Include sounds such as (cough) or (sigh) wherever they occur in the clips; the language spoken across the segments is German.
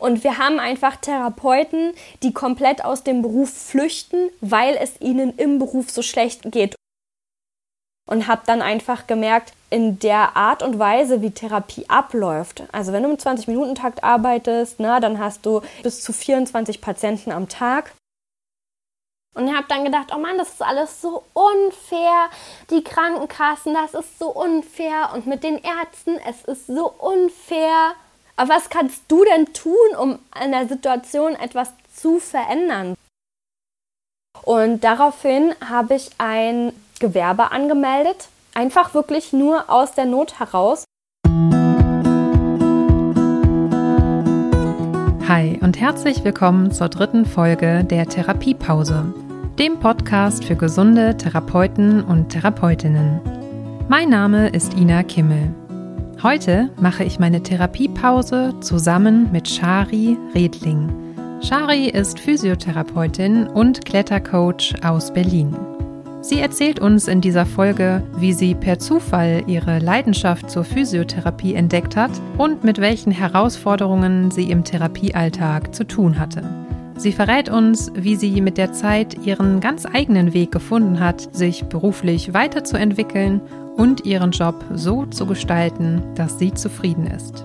Und wir haben einfach Therapeuten, die komplett aus dem Beruf flüchten, weil es ihnen im Beruf so schlecht geht. Und habe dann einfach gemerkt, in der Art und Weise, wie Therapie abläuft, also wenn du im 20-Minuten-Takt arbeitest, na, dann hast du bis zu 24 Patienten am Tag. Und ich habe dann gedacht, oh Mann, das ist alles so unfair. Die Krankenkassen, das ist so unfair. Und mit den Ärzten, es ist so unfair. Aber was kannst du denn tun, um an der Situation etwas zu verändern? Und daraufhin habe ich ein Gewerbe angemeldet. Einfach wirklich nur aus der Not heraus. Hi und herzlich willkommen zur dritten Folge der Therapiepause, dem Podcast für gesunde Therapeuten und Therapeutinnen. Mein Name ist Ina Kimmel. Heute mache ich meine Therapiepause zusammen mit Shari Redling. Shari ist Physiotherapeutin und Klettercoach aus Berlin. Sie erzählt uns in dieser Folge, wie sie per Zufall ihre Leidenschaft zur Physiotherapie entdeckt hat und mit welchen Herausforderungen sie im Therapiealltag zu tun hatte. Sie verrät uns, wie sie mit der Zeit ihren ganz eigenen Weg gefunden hat, sich beruflich weiterzuentwickeln und ihren Job so zu gestalten, dass sie zufrieden ist.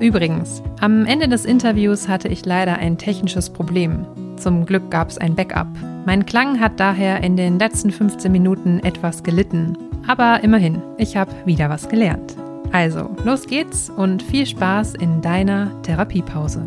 Übrigens, am Ende des Interviews hatte ich leider ein technisches Problem. Zum Glück gab es ein Backup. Mein Klang hat daher in den letzten 15 Minuten etwas gelitten. Aber immerhin, ich habe wieder was gelernt. Also, los geht's und viel Spaß in deiner Therapiepause.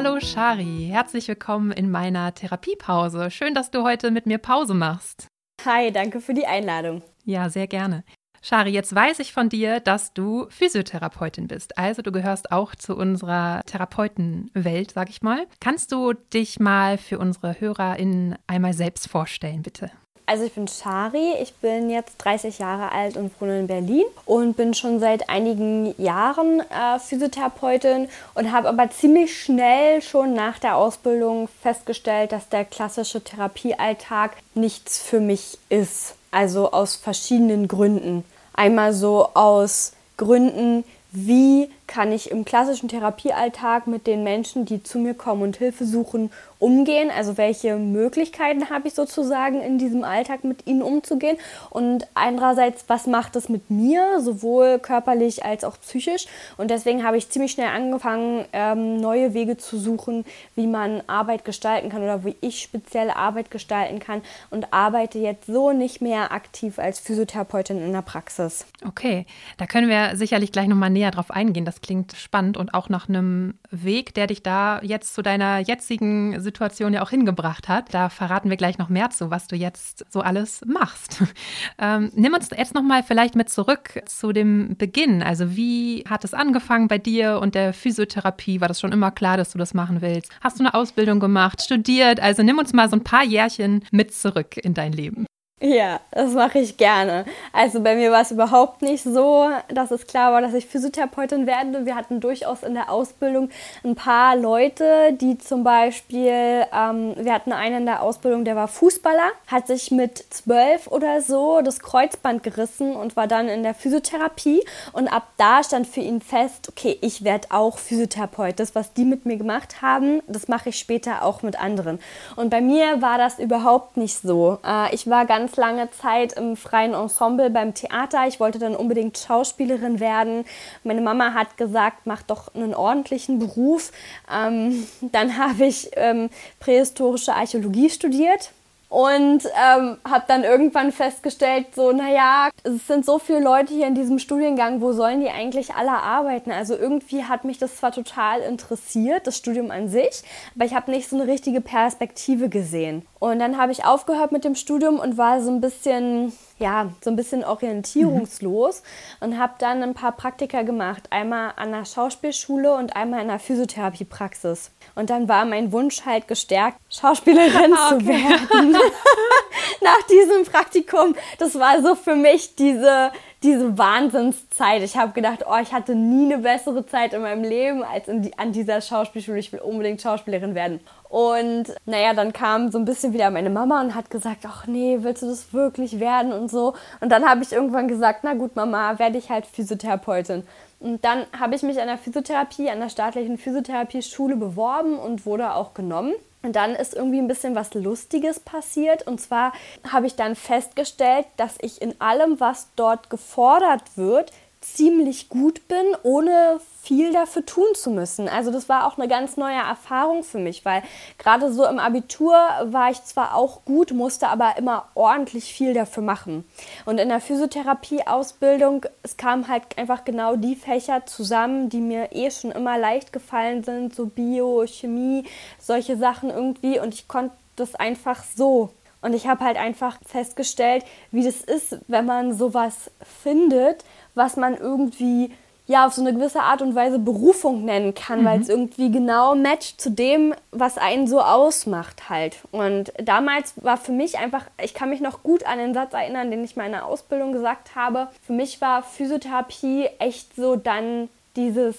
Hallo Shari, herzlich willkommen in meiner Therapiepause. Schön, dass du heute mit mir Pause machst. Hi, danke für die Einladung. Ja, sehr gerne. Shari, jetzt weiß ich von dir, dass du Physiotherapeutin bist. Also du gehörst auch zu unserer Therapeutenwelt, sag ich mal. Kannst du dich mal für unsere HörerInnen einmal selbst vorstellen, bitte? Also ich bin Shari, ich bin jetzt 30 Jahre alt und wohne in Berlin und bin schon seit einigen Jahren äh, Physiotherapeutin und habe aber ziemlich schnell schon nach der Ausbildung festgestellt, dass der klassische Therapiealltag nichts für mich ist. Also aus verschiedenen Gründen. Einmal so aus Gründen, wie kann ich im klassischen Therapiealltag mit den Menschen, die zu mir kommen und Hilfe suchen, umgehen? Also welche Möglichkeiten habe ich sozusagen in diesem Alltag mit ihnen umzugehen? Und andererseits, was macht es mit mir, sowohl körperlich als auch psychisch? Und deswegen habe ich ziemlich schnell angefangen, ähm, neue Wege zu suchen, wie man Arbeit gestalten kann oder wie ich spezielle Arbeit gestalten kann und arbeite jetzt so nicht mehr aktiv als Physiotherapeutin in der Praxis. Okay, da können wir sicherlich gleich nochmal näher drauf eingehen. Das klingt spannend und auch nach einem Weg, der dich da jetzt zu deiner jetzigen Situation ja auch hingebracht hat. Da verraten wir gleich noch mehr zu, was du jetzt so alles machst. (laughs) Ähm, nimm uns jetzt nochmal vielleicht mit zurück zu dem Beginn. Also wie hat es angefangen bei dir und der Physiotherapie? War das schon immer klar, dass du das machen willst? Hast du eine Ausbildung gemacht, studiert? Also nimm uns mal so ein paar Jährchen mit zurück in dein Leben. Ja, das mache ich gerne. Also bei mir war es überhaupt nicht so, dass es klar war, dass ich Physiotherapeutin werde. Wir hatten durchaus in der Ausbildung ein paar Leute, die zum Beispiel, ähm, wir hatten einen in der Ausbildung, der war Fußballer, hat sich mit zwölf oder so das Kreuzband gerissen und war dann in der Physiotherapie. Und ab da stand für ihn fest, okay, ich werde auch Physiotherapeut. Das, was die mit mir gemacht haben, das mache ich später auch mit anderen. Und bei mir war das überhaupt nicht so. Äh, ich war ganz ganz lange Zeit im freien Ensemble beim Theater. Ich wollte dann unbedingt Schauspielerin werden. Meine Mama hat gesagt, mach doch einen ordentlichen Beruf. Ähm, (laughs) dann habe ich ähm, prähistorische Archäologie studiert und ähm, habe dann irgendwann festgestellt, so, naja, es sind so viele Leute hier in diesem Studiengang, wo sollen die eigentlich alle arbeiten? Also irgendwie hat mich das zwar total interessiert, das Studium an sich, aber ich habe nicht so eine richtige Perspektive gesehen. Und dann habe ich aufgehört mit dem Studium und war so ein bisschen, ja, so ein bisschen orientierungslos mhm. und habe dann ein paar Praktika gemacht. Einmal an der Schauspielschule und einmal in der Physiotherapiepraxis. Und dann war mein Wunsch halt gestärkt, Schauspielerin okay. zu werden. (laughs) Nach diesem Praktikum, das war so für mich diese, diese Wahnsinnszeit. Ich habe gedacht, oh, ich hatte nie eine bessere Zeit in meinem Leben als die, an dieser Schauspielschule. Ich will unbedingt Schauspielerin werden. Und naja, dann kam so ein bisschen wieder meine Mama und hat gesagt, ach nee, willst du das wirklich werden und so. Und dann habe ich irgendwann gesagt, na gut, Mama, werde ich halt Physiotherapeutin. Und dann habe ich mich an der Physiotherapie, an der staatlichen Physiotherapieschule beworben und wurde auch genommen. Und dann ist irgendwie ein bisschen was Lustiges passiert. Und zwar habe ich dann festgestellt, dass ich in allem, was dort gefordert wird, ziemlich gut bin, ohne viel dafür tun zu müssen. Also das war auch eine ganz neue Erfahrung für mich, weil gerade so im Abitur war ich zwar auch gut, musste aber immer ordentlich viel dafür machen. Und in der Physiotherapie-Ausbildung, es kamen halt einfach genau die Fächer zusammen, die mir eh schon immer leicht gefallen sind, so Bio, Chemie, solche Sachen irgendwie. Und ich konnte das einfach so und ich habe halt einfach festgestellt, wie das ist, wenn man sowas findet, was man irgendwie ja auf so eine gewisse Art und Weise Berufung nennen kann, mhm. weil es irgendwie genau matcht zu dem, was einen so ausmacht halt. Und damals war für mich einfach, ich kann mich noch gut an den Satz erinnern, den ich mal in der Ausbildung gesagt habe. Für mich war Physiotherapie echt so dann dieses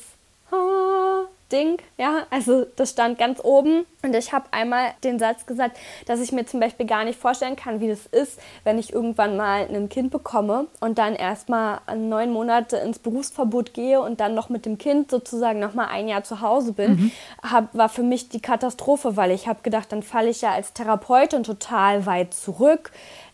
Ding, ja, also das stand ganz oben und ich habe einmal den Satz gesagt, dass ich mir zum Beispiel gar nicht vorstellen kann, wie das ist, wenn ich irgendwann mal ein Kind bekomme und dann erstmal neun Monate ins Berufsverbot gehe und dann noch mit dem Kind sozusagen noch mal ein Jahr zu Hause bin, mhm. hab, war für mich die Katastrophe, weil ich habe gedacht, dann falle ich ja als Therapeutin total weit zurück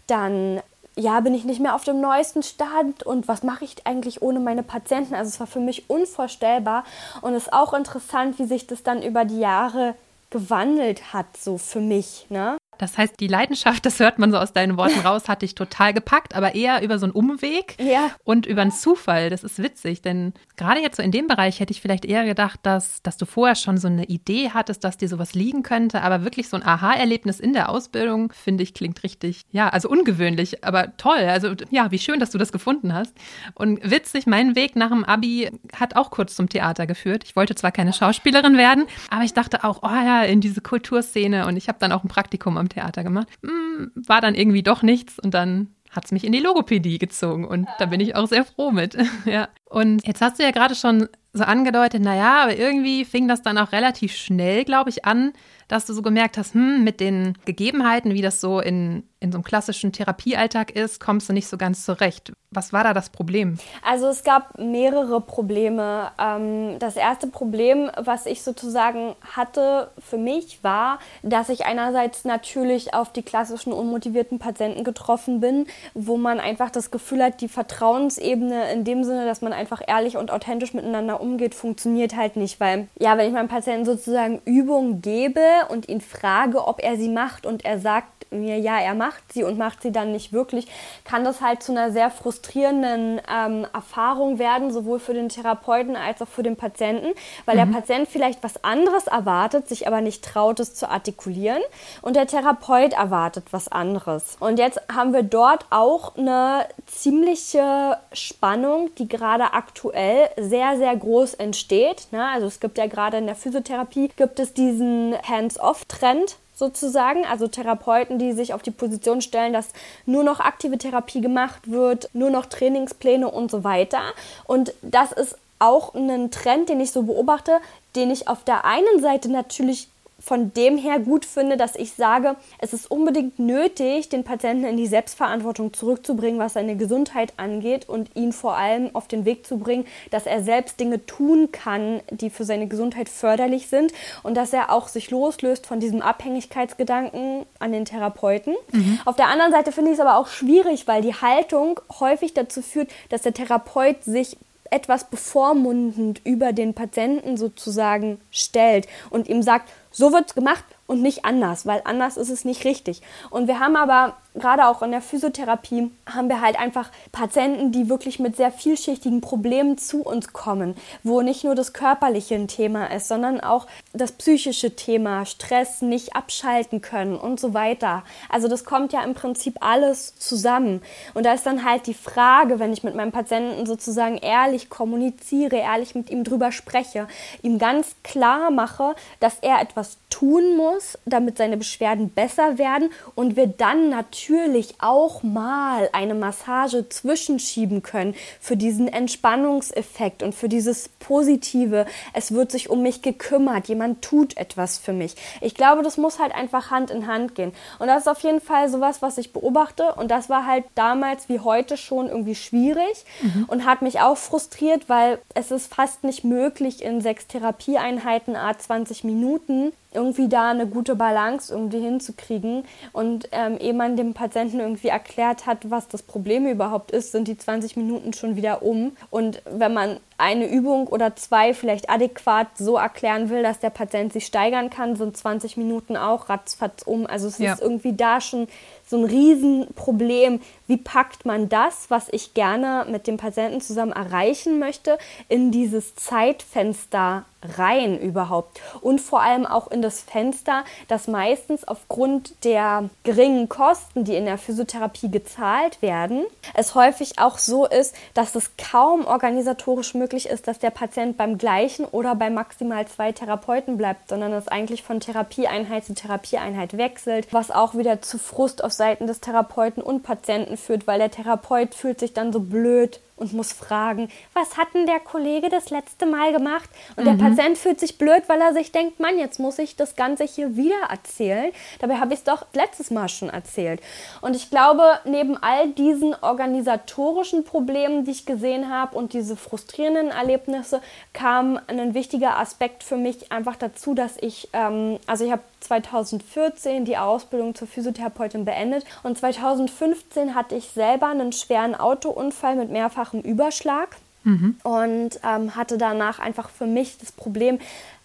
dann ja, bin ich nicht mehr auf dem neuesten Stand und was mache ich eigentlich ohne meine Patienten? Also es war für mich unvorstellbar und es ist auch interessant, wie sich das dann über die Jahre gewandelt hat, so für mich. Ne? Das heißt, die Leidenschaft, das hört man so aus deinen Worten (laughs) raus, hat dich total gepackt, aber eher über so einen Umweg ja. und über einen Zufall. Das ist witzig, denn gerade jetzt so in dem Bereich hätte ich vielleicht eher gedacht, dass, dass du vorher schon so eine Idee hattest, dass dir sowas liegen könnte, aber wirklich so ein Aha-Erlebnis in der Ausbildung, finde ich, klingt richtig, ja, also ungewöhnlich, aber toll. Also ja, wie schön, dass du das gefunden hast. Und witzig, mein Weg nach dem Abi hat auch kurz zum Theater geführt. Ich wollte zwar keine Schauspielerin werden, aber ich dachte auch, oh ja, in diese Kulturszene und ich habe dann auch ein Praktikum am am Theater gemacht. Hm, war dann irgendwie doch nichts und dann hat es mich in die Logopädie gezogen und da bin ich auch sehr froh mit. (laughs) ja. Und jetzt hast du ja gerade schon so angedeutet, naja, aber irgendwie fing das dann auch relativ schnell, glaube ich, an, dass du so gemerkt hast, hm, mit den Gegebenheiten, wie das so in, in so einem klassischen Therapiealltag ist, kommst du nicht so ganz zurecht. Was war da das Problem? Also es gab mehrere Probleme. Ähm, das erste Problem, was ich sozusagen hatte für mich, war, dass ich einerseits natürlich auf die klassischen unmotivierten Patienten getroffen bin, wo man einfach das Gefühl hat, die Vertrauensebene in dem Sinne, dass man einfach ehrlich und authentisch miteinander umgeht, funktioniert halt nicht. Weil, ja, wenn ich meinem Patienten sozusagen Übungen gebe und ihn frage, ob er sie macht und er sagt, mir, ja, er macht sie und macht sie dann nicht wirklich, kann das halt zu einer sehr frustrierenden ähm, Erfahrung werden, sowohl für den Therapeuten als auch für den Patienten, weil mhm. der Patient vielleicht was anderes erwartet, sich aber nicht traut, es zu artikulieren und der Therapeut erwartet was anderes. Und jetzt haben wir dort auch eine ziemliche Spannung, die gerade aktuell sehr, sehr groß entsteht. Ne? Also es gibt ja gerade in der Physiotherapie, gibt es diesen Hands-off-Trend, sozusagen, also Therapeuten, die sich auf die Position stellen, dass nur noch aktive Therapie gemacht wird, nur noch Trainingspläne und so weiter. Und das ist auch ein Trend, den ich so beobachte, den ich auf der einen Seite natürlich von dem her gut finde, dass ich sage, es ist unbedingt nötig, den Patienten in die Selbstverantwortung zurückzubringen, was seine Gesundheit angeht und ihn vor allem auf den Weg zu bringen, dass er selbst Dinge tun kann, die für seine Gesundheit förderlich sind und dass er auch sich loslöst von diesem Abhängigkeitsgedanken an den Therapeuten. Mhm. Auf der anderen Seite finde ich es aber auch schwierig, weil die Haltung häufig dazu führt, dass der Therapeut sich etwas bevormundend über den Patienten sozusagen stellt und ihm sagt, so wird es gemacht und nicht anders, weil anders ist es nicht richtig. Und wir haben aber gerade auch in der Physiotherapie haben wir halt einfach Patienten, die wirklich mit sehr vielschichtigen Problemen zu uns kommen, wo nicht nur das körperliche ein Thema ist, sondern auch das psychische Thema, Stress, nicht abschalten können und so weiter. Also das kommt ja im Prinzip alles zusammen. Und da ist dann halt die Frage, wenn ich mit meinem Patienten sozusagen ehrlich kommuniziere, ehrlich mit ihm drüber spreche, ihm ganz klar mache, dass er etwas tun muss, damit seine Beschwerden besser werden und wir dann natürlich auch mal eine Massage zwischenschieben können für diesen Entspannungseffekt und für dieses Positive. Es wird sich um mich gekümmert, jemand tut etwas für mich. Ich glaube, das muss halt einfach Hand in Hand gehen. Und das ist auf jeden Fall sowas, was ich beobachte und das war halt damals wie heute schon irgendwie schwierig mhm. und hat mich auch frustriert, weil es ist fast nicht möglich in sechs Therapieeinheiten a 20 Minuten irgendwie da eine gute Balance irgendwie hinzukriegen. Und ähm, ehe man dem Patienten irgendwie erklärt hat, was das Problem überhaupt ist, sind die 20 Minuten schon wieder um. Und wenn man eine Übung oder zwei vielleicht adäquat so erklären will, dass der Patient sich steigern kann, sind 20 Minuten auch ratzfatz um. Also es ja. ist irgendwie da schon so ein Riesenproblem. Wie packt man das, was ich gerne mit dem Patienten zusammen erreichen möchte, in dieses Zeitfenster rein überhaupt? Und vor allem auch in das Fenster, das meistens aufgrund der geringen Kosten, die in der Physiotherapie gezahlt werden, es häufig auch so ist, dass es kaum organisatorisch möglich ist, dass der Patient beim gleichen oder bei maximal zwei Therapeuten bleibt, sondern es eigentlich von Therapieeinheit zu Therapieeinheit wechselt, was auch wieder zu Frust auf Seiten des Therapeuten und Patienten führt, weil der Therapeut fühlt sich dann so blöd und muss fragen, was hat denn der Kollege das letzte Mal gemacht? Und mhm. der Patient fühlt sich blöd, weil er sich denkt, Mann, jetzt muss ich das Ganze hier wieder erzählen. Dabei habe ich es doch letztes Mal schon erzählt. Und ich glaube, neben all diesen organisatorischen Problemen, die ich gesehen habe und diese frustrierenden Erlebnisse, kam ein wichtiger Aspekt für mich einfach dazu, dass ich, ähm, also ich habe 2014 die Ausbildung zur Physiotherapeutin beendet und 2015 hatte ich selber einen schweren Autounfall mit mehrfachem Überschlag mhm. und ähm, hatte danach einfach für mich das Problem,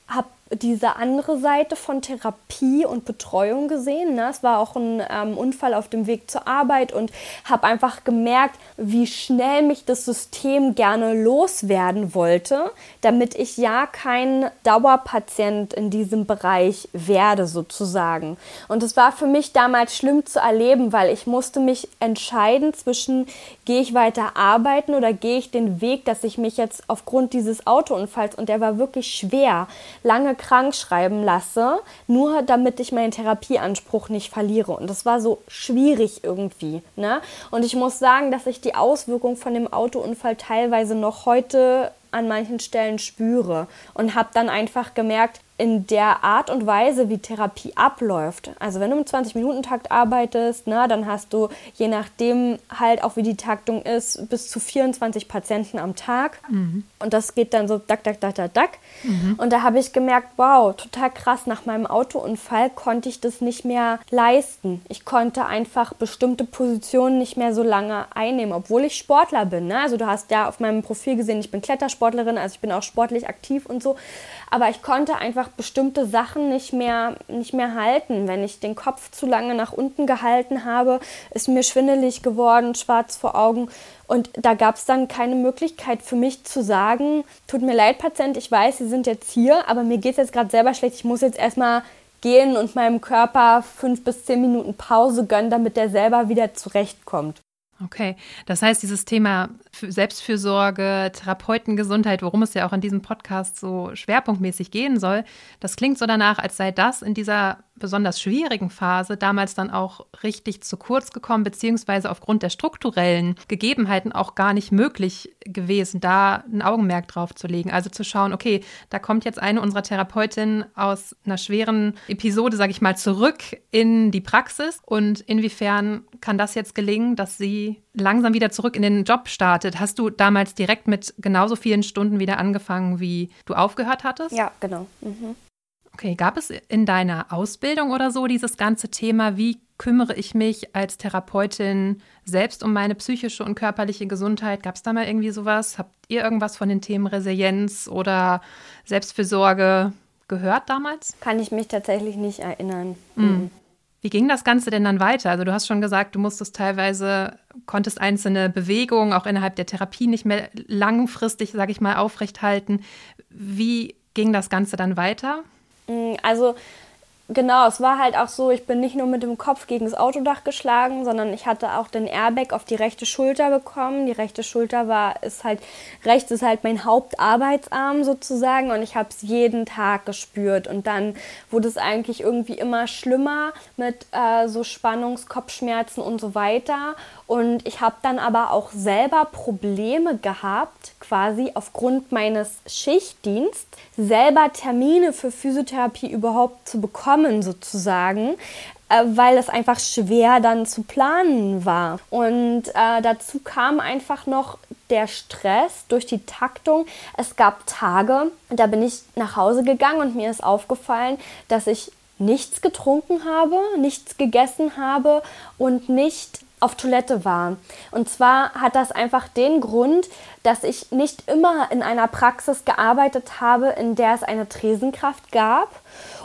habe diese andere Seite von Therapie und Betreuung gesehen. Ne? Es war auch ein ähm, Unfall auf dem Weg zur Arbeit und habe einfach gemerkt, wie schnell mich das System gerne loswerden wollte, damit ich ja kein Dauerpatient in diesem Bereich werde sozusagen. Und es war für mich damals schlimm zu erleben, weil ich musste mich entscheiden zwischen gehe ich weiter arbeiten oder gehe ich den Weg, dass ich mich jetzt aufgrund dieses Autounfalls und der war wirklich schwer, lange krank schreiben lasse, nur damit ich meinen Therapieanspruch nicht verliere. Und das war so schwierig irgendwie. Ne? Und ich muss sagen, dass ich die Auswirkungen von dem Autounfall teilweise noch heute an manchen Stellen spüre und habe dann einfach gemerkt, in der Art und Weise, wie Therapie abläuft. Also wenn du im 20-Minuten-Takt arbeitest, na, dann hast du, je nachdem halt auch wie die Taktung ist, bis zu 24 Patienten am Tag. Mhm. Und das geht dann so dack, dack, dack, dack, dack. Mhm. Und da habe ich gemerkt, wow, total krass, nach meinem Autounfall konnte ich das nicht mehr leisten. Ich konnte einfach bestimmte Positionen nicht mehr so lange einnehmen, obwohl ich Sportler bin. Ne? Also du hast ja auf meinem Profil gesehen, ich bin Klettersportlerin, also ich bin auch sportlich aktiv und so. Aber ich konnte einfach bestimmte Sachen nicht mehr, nicht mehr halten. Wenn ich den Kopf zu lange nach unten gehalten habe, ist mir schwindelig geworden, schwarz vor Augen. Und da gab es dann keine Möglichkeit für mich zu sagen, tut mir leid, Patient, ich weiß, Sie sind jetzt hier, aber mir geht es jetzt gerade selber schlecht, ich muss jetzt erstmal gehen und meinem Körper fünf bis zehn Minuten Pause gönnen, damit der selber wieder zurechtkommt. Okay, das heißt, dieses Thema Selbstfürsorge, Therapeutengesundheit, worum es ja auch in diesem Podcast so schwerpunktmäßig gehen soll, das klingt so danach, als sei das in dieser besonders schwierigen Phase damals dann auch richtig zu kurz gekommen, beziehungsweise aufgrund der strukturellen Gegebenheiten auch gar nicht möglich gewesen, da ein Augenmerk drauf zu legen. Also zu schauen, okay, da kommt jetzt eine unserer Therapeutinnen aus einer schweren Episode, sage ich mal, zurück in die Praxis und inwiefern kann das jetzt gelingen, dass sie langsam wieder zurück in den Job startet. Hast du damals direkt mit genauso vielen Stunden wieder angefangen, wie du aufgehört hattest? Ja, genau. Mhm. Okay, gab es in deiner Ausbildung oder so dieses ganze Thema, wie kümmere ich mich als Therapeutin selbst um meine psychische und körperliche Gesundheit? Gab es da mal irgendwie sowas? Habt ihr irgendwas von den Themen Resilienz oder Selbstfürsorge gehört damals? Kann ich mich tatsächlich nicht erinnern. Mhm. Wie ging das Ganze denn dann weiter? Also du hast schon gesagt, du musstest teilweise, konntest einzelne Bewegungen auch innerhalb der Therapie nicht mehr langfristig, sage ich mal, aufrechthalten. Wie ging das Ganze dann weiter? Mm, also Genau, es war halt auch so, ich bin nicht nur mit dem Kopf gegen das Autodach geschlagen, sondern ich hatte auch den Airbag auf die rechte Schulter bekommen. Die rechte Schulter war, ist halt, rechts ist halt mein Hauptarbeitsarm sozusagen und ich habe es jeden Tag gespürt. Und dann wurde es eigentlich irgendwie immer schlimmer mit äh, so Spannungskopfschmerzen und so weiter. Und ich habe dann aber auch selber Probleme gehabt, quasi aufgrund meines Schichtdienstes, selber Termine für Physiotherapie überhaupt zu bekommen, sozusagen äh, weil es einfach schwer dann zu planen war. Und äh, dazu kam einfach noch der Stress durch die Taktung. Es gab Tage, da bin ich nach Hause gegangen und mir ist aufgefallen, dass ich nichts getrunken habe, nichts gegessen habe und nicht auf Toilette war. Und zwar hat das einfach den Grund, dass ich nicht immer in einer Praxis gearbeitet habe, in der es eine Tresenkraft gab.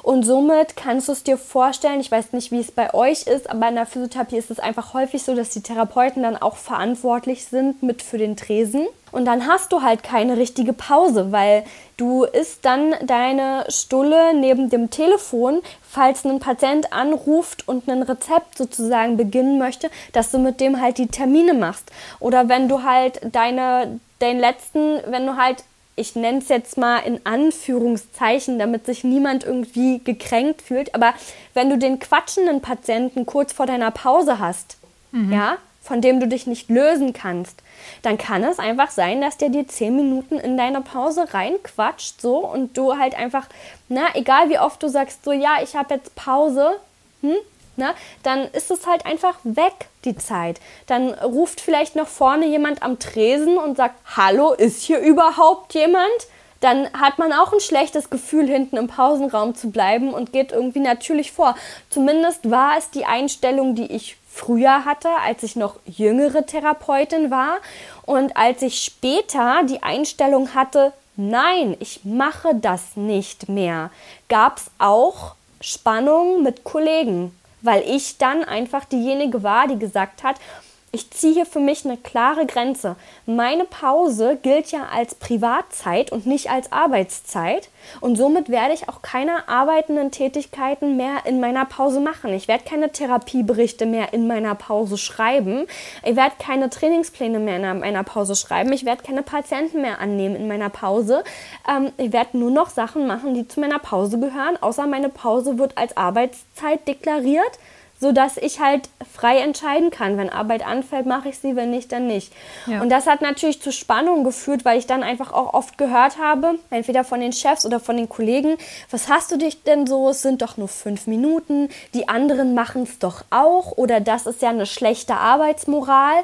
Und somit kannst du es dir vorstellen, ich weiß nicht, wie es bei euch ist, aber in der Physiotherapie ist es einfach häufig so, dass die Therapeuten dann auch verantwortlich sind mit für den Tresen. Und dann hast du halt keine richtige Pause, weil du isst dann deine Stulle neben dem Telefon, falls ein Patient anruft und ein Rezept sozusagen beginnen möchte, dass du mit dem halt die Termine machst. Oder wenn du halt deine, den letzten, wenn du halt ich nenne es jetzt mal in Anführungszeichen, damit sich niemand irgendwie gekränkt fühlt, aber wenn du den quatschenden Patienten kurz vor deiner Pause hast, mhm. ja, von dem du dich nicht lösen kannst, dann kann es einfach sein, dass der dir zehn Minuten in deine Pause reinquatscht, so und du halt einfach, na, egal wie oft du sagst, so ja, ich habe jetzt Pause, hm, ne, dann ist es halt einfach weg, die Zeit. Dann ruft vielleicht noch vorne jemand am Tresen und sagt, hallo, ist hier überhaupt jemand? Dann hat man auch ein schlechtes Gefühl, hinten im Pausenraum zu bleiben und geht irgendwie natürlich vor. Zumindest war es die Einstellung, die ich früher hatte, als ich noch jüngere Therapeutin war und als ich später die Einstellung hatte, nein, ich mache das nicht mehr, gab es auch Spannungen mit Kollegen weil ich dann einfach diejenige war, die gesagt hat, ich ziehe hier für mich eine klare Grenze. Meine Pause gilt ja als Privatzeit und nicht als Arbeitszeit. Und somit werde ich auch keine arbeitenden Tätigkeiten mehr in meiner Pause machen. Ich werde keine Therapieberichte mehr in meiner Pause schreiben. Ich werde keine Trainingspläne mehr in meiner Pause schreiben. Ich werde keine Patienten mehr annehmen in meiner Pause. Ähm, ich werde nur noch Sachen machen, die zu meiner Pause gehören. Außer meine Pause wird als Arbeitszeit deklariert so dass ich halt frei entscheiden kann. Wenn Arbeit anfällt, mache ich sie, wenn nicht, dann nicht. Ja. Und das hat natürlich zu Spannungen geführt, weil ich dann einfach auch oft gehört habe, entweder von den Chefs oder von den Kollegen, was hast du dich denn so? Es sind doch nur fünf Minuten, die anderen machen es doch auch oder das ist ja eine schlechte Arbeitsmoral.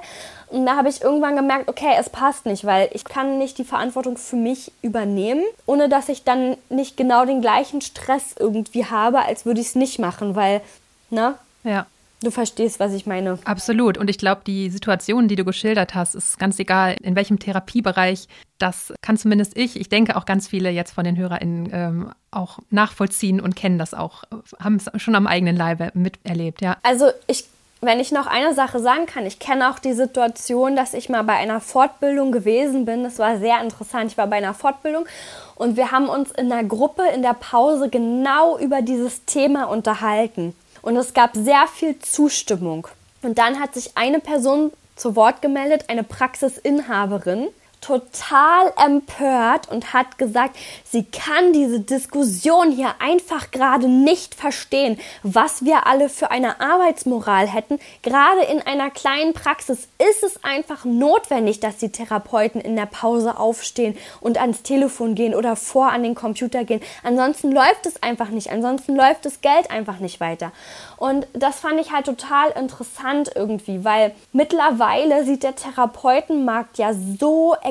Und da habe ich irgendwann gemerkt, okay, es passt nicht, weil ich kann nicht die Verantwortung für mich übernehmen, ohne dass ich dann nicht genau den gleichen Stress irgendwie habe, als würde ich es nicht machen, weil, ne, ja. Du verstehst, was ich meine. Absolut. Und ich glaube, die Situation, die du geschildert hast, ist ganz egal, in welchem Therapiebereich. Das kann zumindest ich, ich denke auch ganz viele jetzt von den HörerInnen ähm, auch nachvollziehen und kennen das auch, haben es schon am eigenen Leibe miterlebt, ja. Also ich wenn ich noch eine Sache sagen kann, ich kenne auch die Situation, dass ich mal bei einer Fortbildung gewesen bin. Das war sehr interessant. Ich war bei einer Fortbildung und wir haben uns in der Gruppe in der Pause genau über dieses Thema unterhalten. Und es gab sehr viel Zustimmung. Und dann hat sich eine Person zu Wort gemeldet, eine Praxisinhaberin, total empört und hat gesagt, sie kann diese Diskussion hier einfach gerade nicht verstehen, was wir alle für eine Arbeitsmoral hätten. Gerade in einer kleinen Praxis ist es einfach notwendig, dass die Therapeuten in der Pause aufstehen und ans Telefon gehen oder vor an den Computer gehen. Ansonsten läuft es einfach nicht. Ansonsten läuft das Geld einfach nicht weiter. Und das fand ich halt total interessant irgendwie, weil mittlerweile sieht der Therapeutenmarkt ja so extrem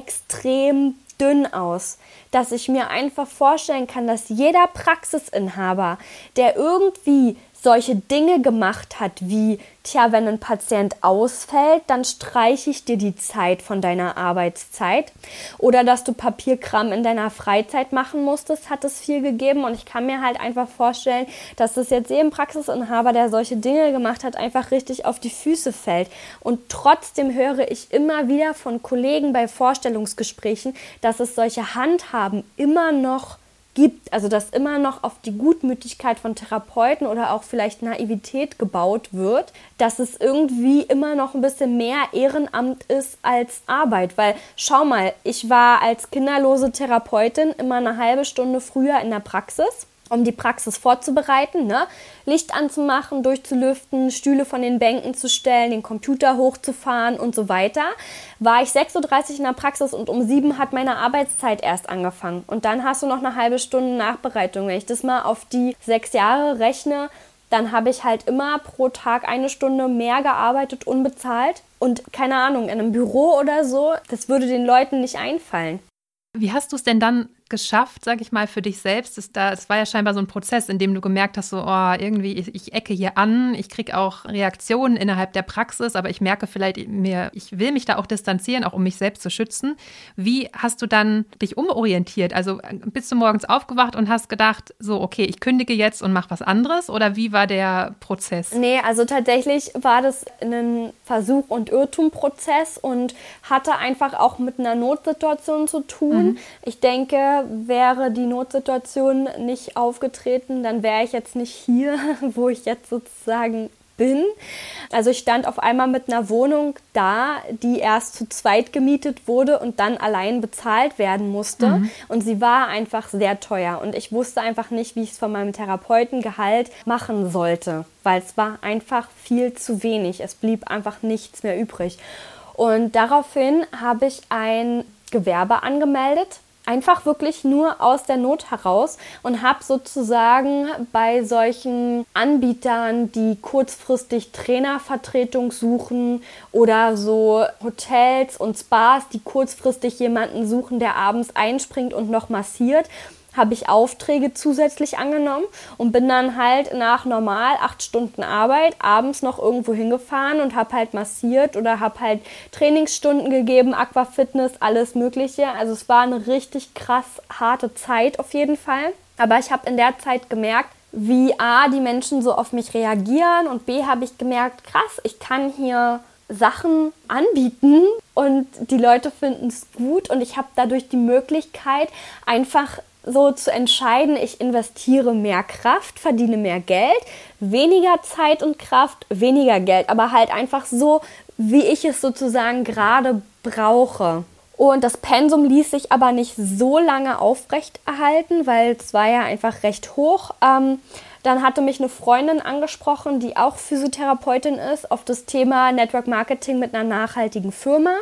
dünn aus, dass ich mir einfach vorstellen kann, dass jeder Praxisinhaber, der irgendwie solche Dinge gemacht hat, wie, tja, wenn ein Patient ausfällt, dann streiche ich dir die Zeit von deiner Arbeitszeit. Oder dass du Papierkram in deiner Freizeit machen musstest, hat es viel gegeben. Und ich kann mir halt einfach vorstellen, dass das jetzt jedem Praxisinhaber, der solche Dinge gemacht hat, einfach richtig auf die Füße fällt. Und trotzdem höre ich immer wieder von Kollegen bei Vorstellungsgesprächen, dass es solche Handhaben immer noch gibt, also dass immer noch auf die Gutmütigkeit von Therapeuten oder auch vielleicht Naivität gebaut wird, dass es irgendwie immer noch ein bisschen mehr Ehrenamt ist als Arbeit. Weil schau mal, ich war als kinderlose Therapeutin immer eine halbe Stunde früher in der Praxis um die Praxis vorzubereiten, ne? Licht anzumachen, durchzulüften, Stühle von den Bänken zu stellen, den Computer hochzufahren und so weiter, war ich 6.30 Uhr in der Praxis und um 7 hat meine Arbeitszeit erst angefangen. Und dann hast du noch eine halbe Stunde Nachbereitung. Wenn ich das mal auf die sechs Jahre rechne, dann habe ich halt immer pro Tag eine Stunde mehr gearbeitet, unbezahlt. Und keine Ahnung, in einem Büro oder so, das würde den Leuten nicht einfallen. Wie hast du es denn dann geschafft, sag ich mal, für dich selbst? Es, da, war ja scheinbar so ein Prozess, in dem du gemerkt hast, so, oh, irgendwie, ich, ich ecke hier an, ich kriege auch Reaktionen innerhalb der Praxis, aber ich merke vielleicht, mir, ich will mich da auch distanzieren, auch um mich selbst zu schützen. Wie hast du dann dich umorientiert? Also bist du morgens aufgewacht und hast gedacht, so, okay, ich kündige jetzt und mache was anderes? Oder wie war der Prozess? Nee, also tatsächlich war das ein Versuch- und Irrtum-Prozess und hatte einfach auch mit einer Notsituation zu tun. Mhm. Ich denke, wäre die Notsituation nicht aufgetreten, dann wäre ich jetzt nicht hier, (laughs) wo ich jetzt sozusagen bin. Also ich stand auf einmal mit einer Wohnung da, die erst zu zweit gemietet wurde und dann allein bezahlt werden musste. Mhm. Und sie war einfach sehr teuer. Und ich wusste einfach nicht, wie ich es von meinem Therapeutengehalt machen sollte, weil es war einfach viel zu wenig. Es blieb einfach nichts mehr übrig. Und daraufhin habe ich ein Gewerbe angemeldet einfach wirklich nur aus der Not heraus und habe sozusagen bei solchen Anbietern, die kurzfristig Trainervertretung suchen oder so Hotels und Spas, die kurzfristig jemanden suchen, der abends einspringt und noch massiert, habe ich Aufträge zusätzlich angenommen und bin dann halt nach normal acht Stunden Arbeit abends noch irgendwo hingefahren und habe halt massiert oder habe halt Trainingsstunden gegeben, Aquafitness, alles Mögliche. Also es war eine richtig krass harte Zeit auf jeden Fall. Aber ich habe in der Zeit gemerkt, wie A, die Menschen so auf mich reagieren und B, habe ich gemerkt, krass, ich kann hier Sachen anbieten und die Leute finden es gut und ich habe dadurch die Möglichkeit, einfach so zu entscheiden, ich investiere mehr Kraft, verdiene mehr Geld, weniger Zeit und Kraft, weniger Geld, aber halt einfach so, wie ich es sozusagen gerade brauche. Und das Pensum ließ sich aber nicht so lange aufrechterhalten, weil es war ja einfach recht hoch. Ähm, dann hatte mich eine Freundin angesprochen, die auch Physiotherapeutin ist, auf das Thema Network Marketing mit einer nachhaltigen Firma.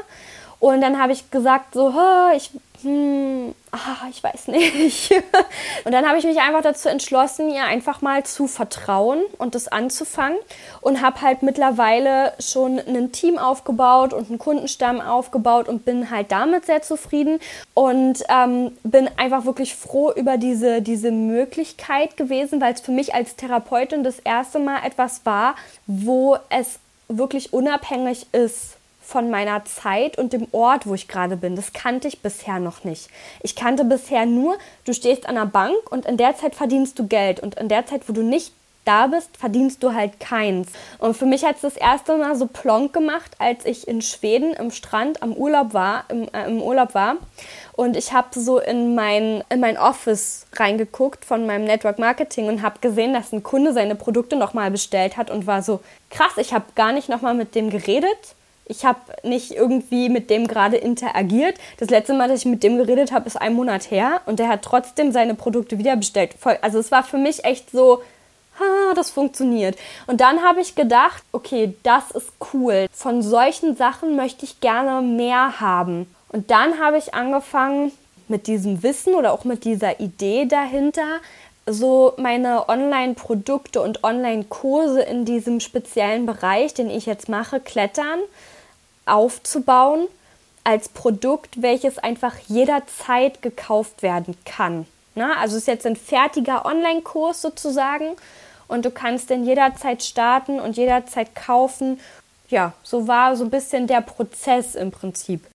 Und dann habe ich gesagt, so, ich hm, ah, ich weiß nicht. (laughs) und dann habe ich mich einfach dazu entschlossen, ihr einfach mal zu vertrauen und das anzufangen und habe halt mittlerweile schon ein Team aufgebaut und einen Kundenstamm aufgebaut und bin halt damit sehr zufrieden und ähm, bin einfach wirklich froh über diese, diese Möglichkeit gewesen, weil es für mich als Therapeutin das erste Mal etwas war, wo es wirklich unabhängig ist von meiner Zeit und dem Ort, wo ich gerade bin. Das kannte ich bisher noch nicht. Ich kannte bisher nur, du stehst an der Bank und in der Zeit verdienst du Geld und in der Zeit, wo du nicht da bist, verdienst du halt keins. Und für mich hat es das erste Mal so plonk gemacht, als ich in Schweden im Strand am Urlaub war, im, äh, im Urlaub war. Und ich habe so in mein, in mein Office reingeguckt von meinem Network Marketing und habe gesehen, dass ein Kunde seine Produkte nochmal bestellt hat und war so, krass, ich habe gar nicht nochmal mit dem geredet ich habe nicht irgendwie mit dem gerade interagiert. Das letzte Mal, dass ich mit dem geredet habe, ist ein Monat her und der hat trotzdem seine Produkte wieder bestellt. Also es war für mich echt so, ha, das funktioniert. Und dann habe ich gedacht, okay, das ist cool. Von solchen Sachen möchte ich gerne mehr haben. Und dann habe ich angefangen, mit diesem Wissen oder auch mit dieser Idee dahinter, so meine Online-Produkte und Online-Kurse in diesem speziellen Bereich, den ich jetzt mache, klettern aufzubauen als Produkt, welches einfach jederzeit gekauft werden kann. Na, also es ist jetzt ein fertiger Online-Kurs sozusagen und du kannst den jederzeit starten und jederzeit kaufen. Ja, so war so ein bisschen der Prozess im Prinzip.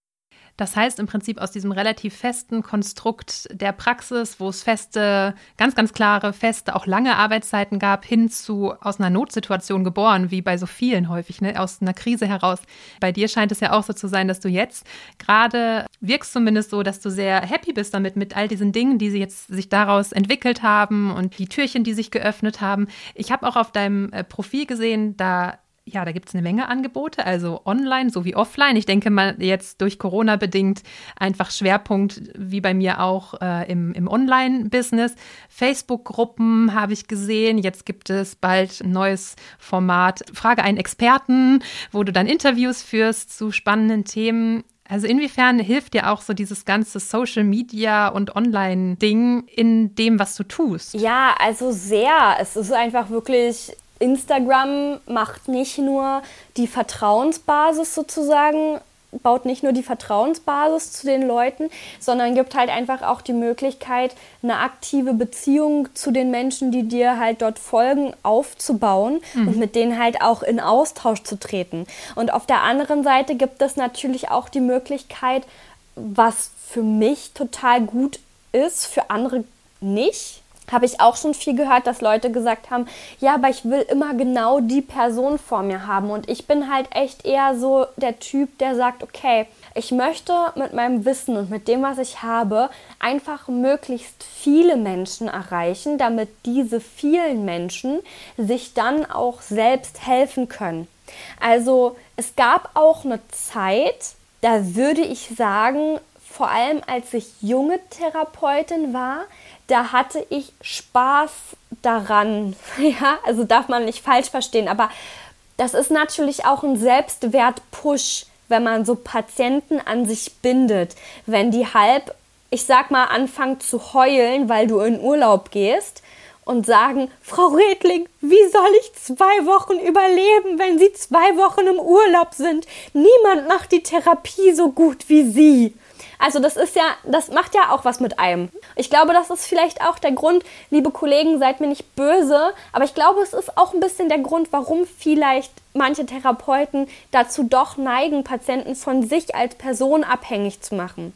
Das heißt im Prinzip aus diesem relativ festen Konstrukt der Praxis, wo es feste, ganz, ganz klare, feste, auch lange Arbeitszeiten gab, hin zu aus einer Notsituation geboren, wie bei so vielen häufig, ne? aus einer Krise heraus. Bei dir scheint es ja auch so zu sein, dass du jetzt gerade wirkst zumindest so, dass du sehr happy bist damit, mit all diesen Dingen, die sie jetzt sich daraus entwickelt haben und die Türchen, die sich geöffnet haben. Ich habe auch auf deinem äh, Profil gesehen, da ja, da gibt es eine Menge Angebote, also online sowie offline. Ich denke mal jetzt durch Corona bedingt einfach Schwerpunkt, wie bei mir auch äh, im, im Online-Business. Facebook-Gruppen habe ich gesehen. Jetzt gibt es bald ein neues Format, Frage einen Experten, wo du dann Interviews führst zu spannenden Themen. Also inwiefern hilft dir auch so dieses ganze Social Media und Online-Ding in dem, was du tust? Ja, also sehr. Es ist einfach wirklich Instagram macht nicht nur die Vertrauensbasis sozusagen, baut nicht nur die Vertrauensbasis zu den Leuten, sondern gibt halt einfach auch die Möglichkeit, eine aktive Beziehung zu den Menschen, die dir halt dort folgen, aufzubauen mhm. und mit denen halt auch in Austausch zu treten. Und auf der anderen Seite gibt es natürlich auch die Möglichkeit, was für mich total gut ist, für andere nicht habe ich auch schon viel gehört, dass Leute gesagt haben, ja, aber ich will immer genau die Person vor mir haben. Und ich bin halt echt eher so der Typ, der sagt, okay, ich möchte mit meinem Wissen und mit dem, was ich habe, einfach möglichst viele Menschen erreichen, damit diese vielen Menschen sich dann auch selbst helfen können. Also es gab auch eine Zeit, da würde ich sagen, vor allem als ich junge Therapeutin war, da hatte ich Spaß daran. (laughs) Ja, also darf man nicht falsch verstehen, aber das ist natürlich auch ein Selbstwert-Push, wenn man so Patienten an sich bindet. Wenn die halb, ich sag mal, anfangen zu heulen, weil du in Urlaub gehst und sagen, Frau Redling, wie soll ich zwei Wochen überleben, wenn Sie zwei Wochen im Urlaub sind? Niemand macht die Therapie so gut wie Sie. Also das ist ja, das macht ja auch was mit einem. Ich glaube, das ist vielleicht auch der Grund, liebe Kollegen, seid mir nicht böse, aber ich glaube, es ist auch ein bisschen der Grund, warum vielleicht manche Therapeuten dazu doch neigen, Patienten von sich als Person abhängig zu machen.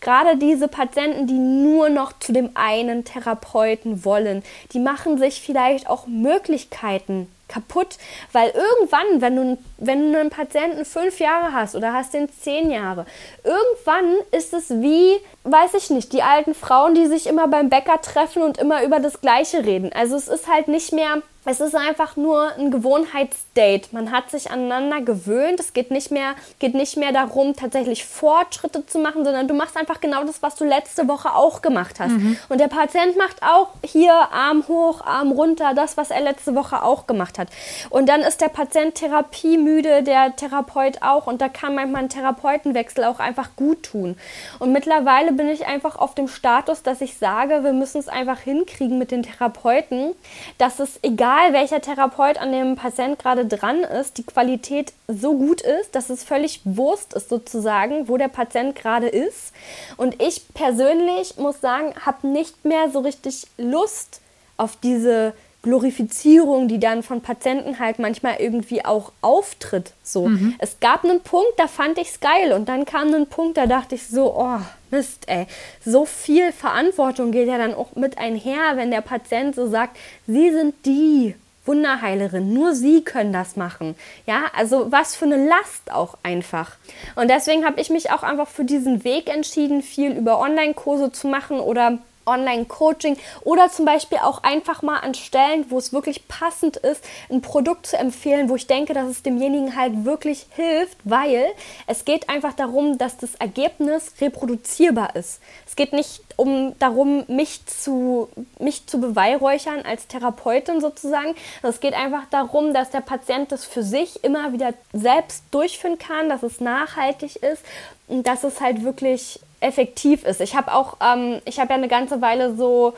Gerade diese Patienten, die nur noch zu dem einen Therapeuten wollen, die machen sich vielleicht auch Möglichkeiten kaputt, weil irgendwann, wenn du, wenn du einen Patienten fünf Jahre hast oder hast den zehn Jahre, irgendwann ist es wie, weiß ich nicht, die alten Frauen, die sich immer beim Bäcker treffen und immer über das Gleiche reden. Also es ist halt nicht mehr es ist einfach nur ein Gewohnheitsdate. Man hat sich aneinander gewöhnt. Es geht nicht mehr, geht nicht mehr darum, tatsächlich Fortschritte zu machen, sondern du machst einfach genau das, was du letzte Woche auch gemacht hast. Mhm. Und der Patient macht auch hier Arm hoch, Arm runter, das, was er letzte Woche auch gemacht hat. Und dann ist der Patient therapiemüde, der Therapeut auch. Und da kann manchmal ein Therapeutenwechsel auch einfach gut tun. Und mittlerweile bin ich einfach auf dem Status, dass ich sage, wir müssen es einfach hinkriegen mit den Therapeuten, dass es egal egal welcher Therapeut an dem Patient gerade dran ist, die Qualität so gut ist, dass es völlig Wurst ist sozusagen, wo der Patient gerade ist. Und ich persönlich muss sagen, habe nicht mehr so richtig Lust auf diese Glorifizierung, die dann von Patienten halt manchmal irgendwie auch auftritt. So, mhm. es gab einen Punkt, da fand ich es geil und dann kam ein Punkt, da dachte ich so, oh Mist, ey, so viel Verantwortung geht ja dann auch mit einher, wenn der Patient so sagt, Sie sind die Wunderheilerin, nur Sie können das machen. Ja, also was für eine Last auch einfach. Und deswegen habe ich mich auch einfach für diesen Weg entschieden, viel über Online-Kurse zu machen oder Online-Coaching oder zum Beispiel auch einfach mal an Stellen, wo es wirklich passend ist, ein Produkt zu empfehlen, wo ich denke, dass es demjenigen halt wirklich hilft, weil es geht einfach darum, dass das Ergebnis reproduzierbar ist. Es geht nicht um darum, mich zu, mich zu beweihräuchern als Therapeutin sozusagen. Es geht einfach darum, dass der Patient das für sich immer wieder selbst durchführen kann, dass es nachhaltig ist und dass es halt wirklich effektiv ist. Ich habe auch, ähm, ich habe ja eine ganze Weile so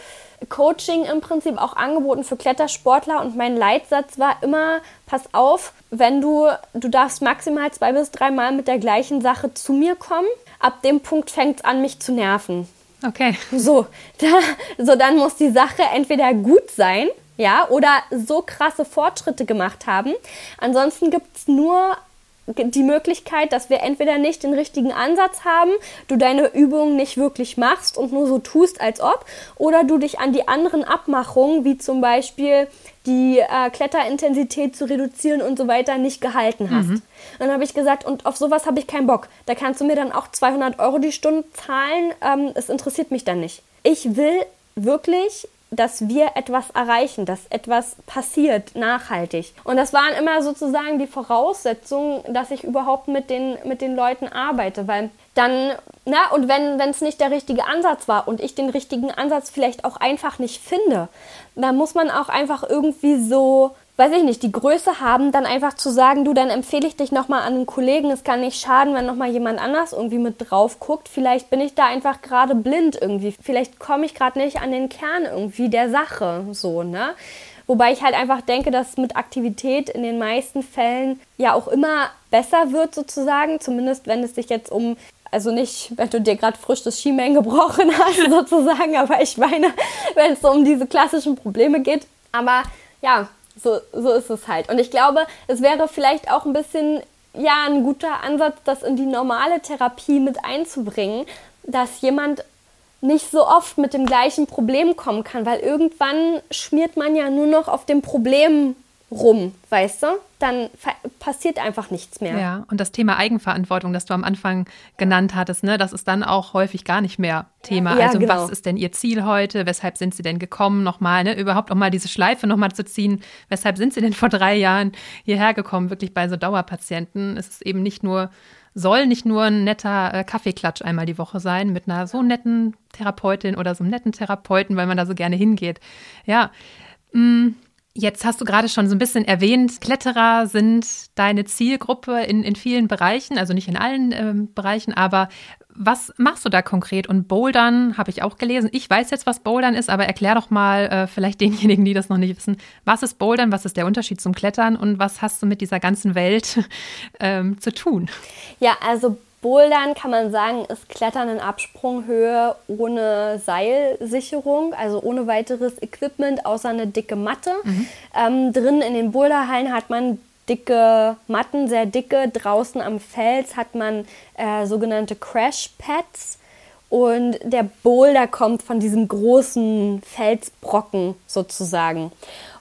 Coaching im Prinzip auch angeboten für Klettersportler und mein Leitsatz war immer, pass auf, wenn du, du darfst maximal zwei bis drei Mal mit der gleichen Sache zu mir kommen. Ab dem Punkt fängt es an, mich zu nerven. Okay. So, da, so dann muss die Sache entweder gut sein, ja, oder so krasse Fortschritte gemacht haben. Ansonsten gibt es nur die Möglichkeit, dass wir entweder nicht den richtigen Ansatz haben, du deine Übungen nicht wirklich machst und nur so tust, als ob, oder du dich an die anderen Abmachungen, wie zum Beispiel die äh, Kletterintensität zu reduzieren und so weiter, nicht gehalten hast. Mhm. Dann habe ich gesagt, und auf sowas habe ich keinen Bock. Da kannst du mir dann auch 200 Euro die Stunde zahlen. Ähm, es interessiert mich dann nicht. Ich will wirklich dass wir etwas erreichen, dass etwas passiert nachhaltig. Und das waren immer sozusagen die Voraussetzungen, dass ich überhaupt mit den, mit den Leuten arbeite, weil dann, na, und wenn es nicht der richtige Ansatz war und ich den richtigen Ansatz vielleicht auch einfach nicht finde, dann muss man auch einfach irgendwie so weiß ich nicht, die Größe haben, dann einfach zu sagen, du, dann empfehle ich dich nochmal an einen Kollegen. Es kann nicht schaden, wenn nochmal jemand anders irgendwie mit drauf guckt. Vielleicht bin ich da einfach gerade blind irgendwie. Vielleicht komme ich gerade nicht an den Kern irgendwie der Sache, so, ne? Wobei ich halt einfach denke, dass mit Aktivität in den meisten Fällen ja auch immer besser wird, sozusagen. Zumindest wenn es sich jetzt um also nicht, wenn du dir gerade frisch das Schienbein gebrochen (laughs) hast, sozusagen, aber ich meine, wenn es so um diese klassischen Probleme geht. Aber ja, so, so ist es halt. Und ich glaube, es wäre vielleicht auch ein bisschen, ja, ein guter Ansatz, das in die normale Therapie mit einzubringen, dass jemand nicht so oft mit dem gleichen Problem kommen kann, weil irgendwann schmiert man ja nur noch auf dem Problem rum, weißt du? Dann passiert einfach nichts mehr. Ja, und das Thema Eigenverantwortung, das du am Anfang genannt hattest, ne, das ist dann auch häufig gar nicht mehr Thema. Ja, also genau. was ist denn ihr Ziel heute? Weshalb sind sie denn gekommen? Nochmal, ne, überhaupt auch mal diese Schleife nochmal zu ziehen. Weshalb sind sie denn (laughs) vor drei Jahren hierher gekommen? Wirklich bei so Dauerpatienten. Es ist eben nicht nur soll nicht nur ein netter äh, Kaffeeklatsch einmal die Woche sein mit einer so netten Therapeutin oder so einem netten Therapeuten, weil man da so gerne hingeht. Ja, mh, mm, Jetzt hast du gerade schon so ein bisschen erwähnt, Kletterer sind deine Zielgruppe in, in vielen Bereichen, also nicht in allen ähm, Bereichen, aber was machst du da konkret? Und Bouldern habe ich auch gelesen. Ich weiß jetzt, was Bouldern ist, aber erklär doch mal äh, vielleicht denjenigen, die das noch nicht wissen, was ist Bouldern, was ist der Unterschied zum Klettern und was hast du mit dieser ganzen Welt (laughs) ähm, zu tun? Ja, also Bouldern kann man sagen, ist Klettern in Absprunghöhe ohne Seilsicherung, also ohne weiteres Equipment, außer eine dicke Matte. Mhm. Ähm, drin in den Boulderhallen hat man dicke Matten, sehr dicke. Draußen am Fels hat man äh, sogenannte Crash Pads. Und der Boulder kommt von diesem großen Felsbrocken sozusagen.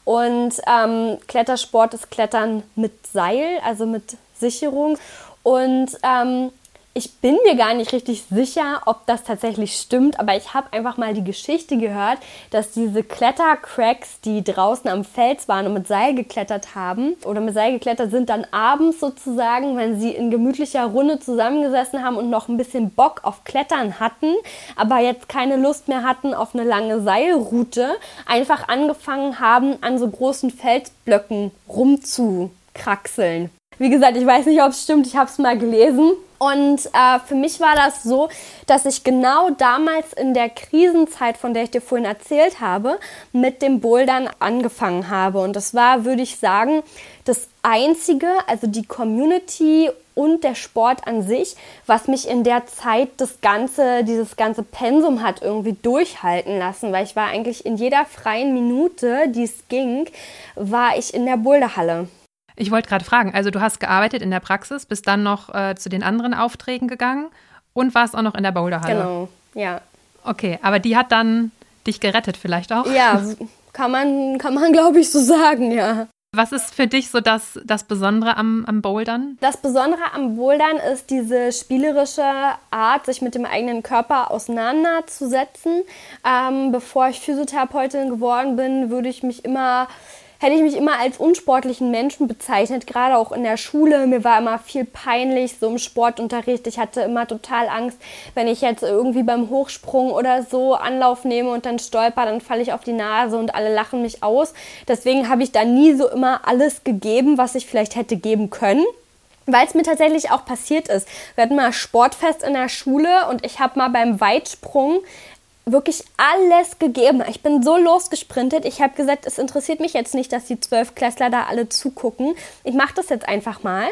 Und ähm, Klettersport ist Klettern mit Seil, also mit Sicherung. Und ähm, ich bin mir gar nicht richtig sicher, ob das tatsächlich stimmt, aber ich habe einfach mal die Geschichte gehört, dass diese Klettercracks, die draußen am Fels waren und mit Seil geklettert haben oder mit Seil geklettert sind, dann abends sozusagen, wenn sie in gemütlicher Runde zusammengesessen haben und noch ein bisschen Bock auf Klettern hatten, aber jetzt keine Lust mehr hatten auf eine lange Seilroute, einfach angefangen haben, an so großen Felsblöcken rumzukraxeln. Wie gesagt, ich weiß nicht, ob es stimmt, ich habe es mal gelesen. Und äh, für mich war das so, dass ich genau damals in der Krisenzeit, von der ich dir vorhin erzählt habe, mit dem Bouldern angefangen habe. Und das war, würde ich sagen, das Einzige, also die Community und der Sport an sich, was mich in der Zeit das ganze, dieses ganze Pensum hat irgendwie durchhalten lassen, weil ich war eigentlich in jeder freien Minute, die es ging, war ich in der Boulderhalle. Ich wollte gerade fragen, also du hast gearbeitet in der Praxis, bist dann noch äh, zu den anderen Aufträgen gegangen und warst auch noch in der Boulderhalle. Genau, ja. Okay, aber die hat dann dich gerettet vielleicht auch? Ja, (laughs) kann man, kann man glaube ich so sagen, ja. Was ist für dich so das, das Besondere am, am Bouldern? Das Besondere am Bouldern ist diese spielerische Art, sich mit dem eigenen Körper auseinanderzusetzen. Ähm, bevor ich Physiotherapeutin geworden bin, würde ich mich immer hätte ich mich immer als unsportlichen Menschen bezeichnet, gerade auch in der Schule. Mir war immer viel peinlich, so im Sportunterricht. Ich hatte immer total Angst, wenn ich jetzt irgendwie beim Hochsprung oder so Anlauf nehme und dann stolper, dann falle ich auf die Nase und alle lachen mich aus. Deswegen habe ich da nie so immer alles gegeben, was ich vielleicht hätte geben können weil es mir tatsächlich auch passiert ist. Wir hatten mal Sportfest in der Schule und ich habe mal beim Weitsprung wirklich alles gegeben. Ich bin so losgesprintet. Ich habe gesagt, es interessiert mich jetzt nicht, dass die Zwölfklässler da alle zugucken. Ich mache das jetzt einfach mal.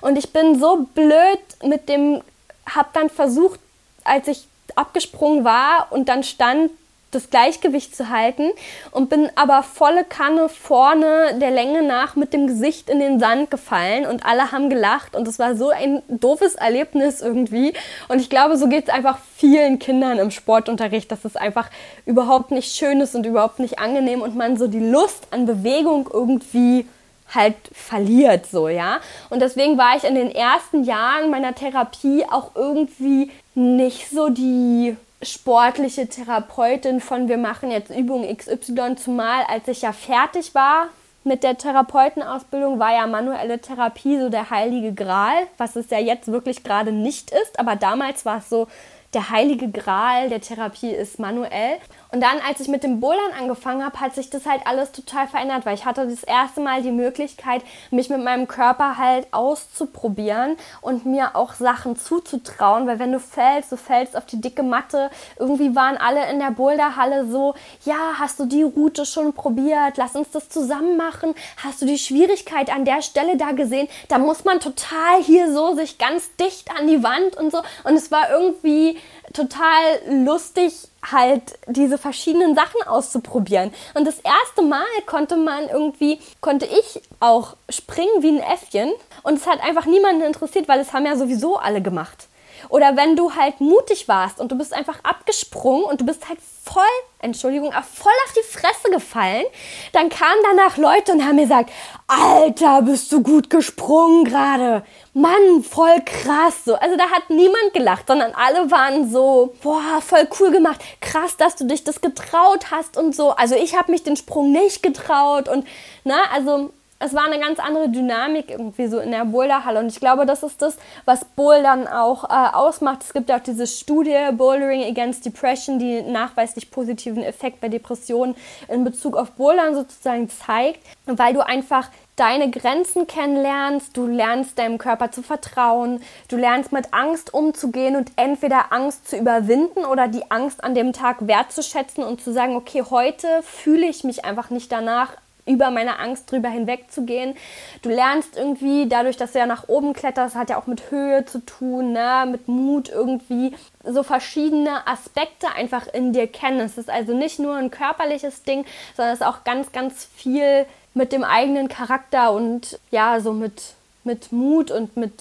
Und ich bin so blöd mit dem, habe dann versucht, als ich abgesprungen war und dann stand das Gleichgewicht zu halten und bin aber volle Kanne vorne der Länge nach mit dem Gesicht in den Sand gefallen und alle haben gelacht und es war so ein doofes Erlebnis irgendwie. Und ich glaube, so geht es einfach vielen Kindern im Sportunterricht, dass es einfach überhaupt nicht schön ist und überhaupt nicht angenehm und man so die Lust an Bewegung irgendwie halt verliert, so, ja. Und deswegen war ich in den ersten Jahren meiner Therapie auch irgendwie nicht so die sportliche Therapeutin von wir machen jetzt Übung XY, zumal als ich ja fertig war mit der Therapeutenausbildung, war ja manuelle Therapie so der heilige Gral, was es ja jetzt wirklich gerade nicht ist, aber damals war es so, der heilige Gral der Therapie ist manuell. Und dann, als ich mit dem Bouldern angefangen habe, hat sich das halt alles total verändert, weil ich hatte das erste Mal die Möglichkeit, mich mit meinem Körper halt auszuprobieren und mir auch Sachen zuzutrauen, weil wenn du fällst, du fällst auf die dicke Matte. Irgendwie waren alle in der Boulderhalle so, ja, hast du die Route schon probiert? Lass uns das zusammen machen. Hast du die Schwierigkeit an der Stelle da gesehen? Da muss man total hier so sich ganz dicht an die Wand und so. Und es war irgendwie total lustig, halt diese verschiedenen Sachen auszuprobieren. Und das erste Mal konnte man irgendwie, konnte ich auch springen wie ein Äffchen. Und es hat einfach niemanden interessiert, weil es haben ja sowieso alle gemacht. Oder wenn du halt mutig warst und du bist einfach abgesprungen und du bist halt voll, Entschuldigung, voll auf die Fresse gefallen, dann kamen danach Leute und haben mir gesagt, Alter, bist du gut gesprungen gerade. Mann, voll krass. So. Also da hat niemand gelacht, sondern alle waren so, boah, voll cool gemacht. Krass, dass du dich das getraut hast und so. Also ich habe mich den Sprung nicht getraut und, na, also es war eine ganz andere Dynamik irgendwie so in der Boulderhalle. Und ich glaube, das ist das, was Bouldern auch äh, ausmacht. Es gibt auch diese Studie Bouldering Against Depression, die nachweislich positiven Effekt bei Depressionen in Bezug auf Bouldern sozusagen zeigt, weil du einfach deine Grenzen kennenlernst, du lernst deinem Körper zu vertrauen, du lernst mit Angst umzugehen und entweder Angst zu überwinden oder die Angst an dem Tag wertzuschätzen und zu sagen, okay, heute fühle ich mich einfach nicht danach, über meine Angst drüber hinwegzugehen. Du lernst irgendwie dadurch, dass du ja nach oben kletterst, hat ja auch mit Höhe zu tun, ne? mit Mut irgendwie so verschiedene Aspekte einfach in dir kennen. Es ist also nicht nur ein körperliches Ding, sondern es ist auch ganz, ganz viel mit dem eigenen Charakter und ja, so mit, mit Mut und mit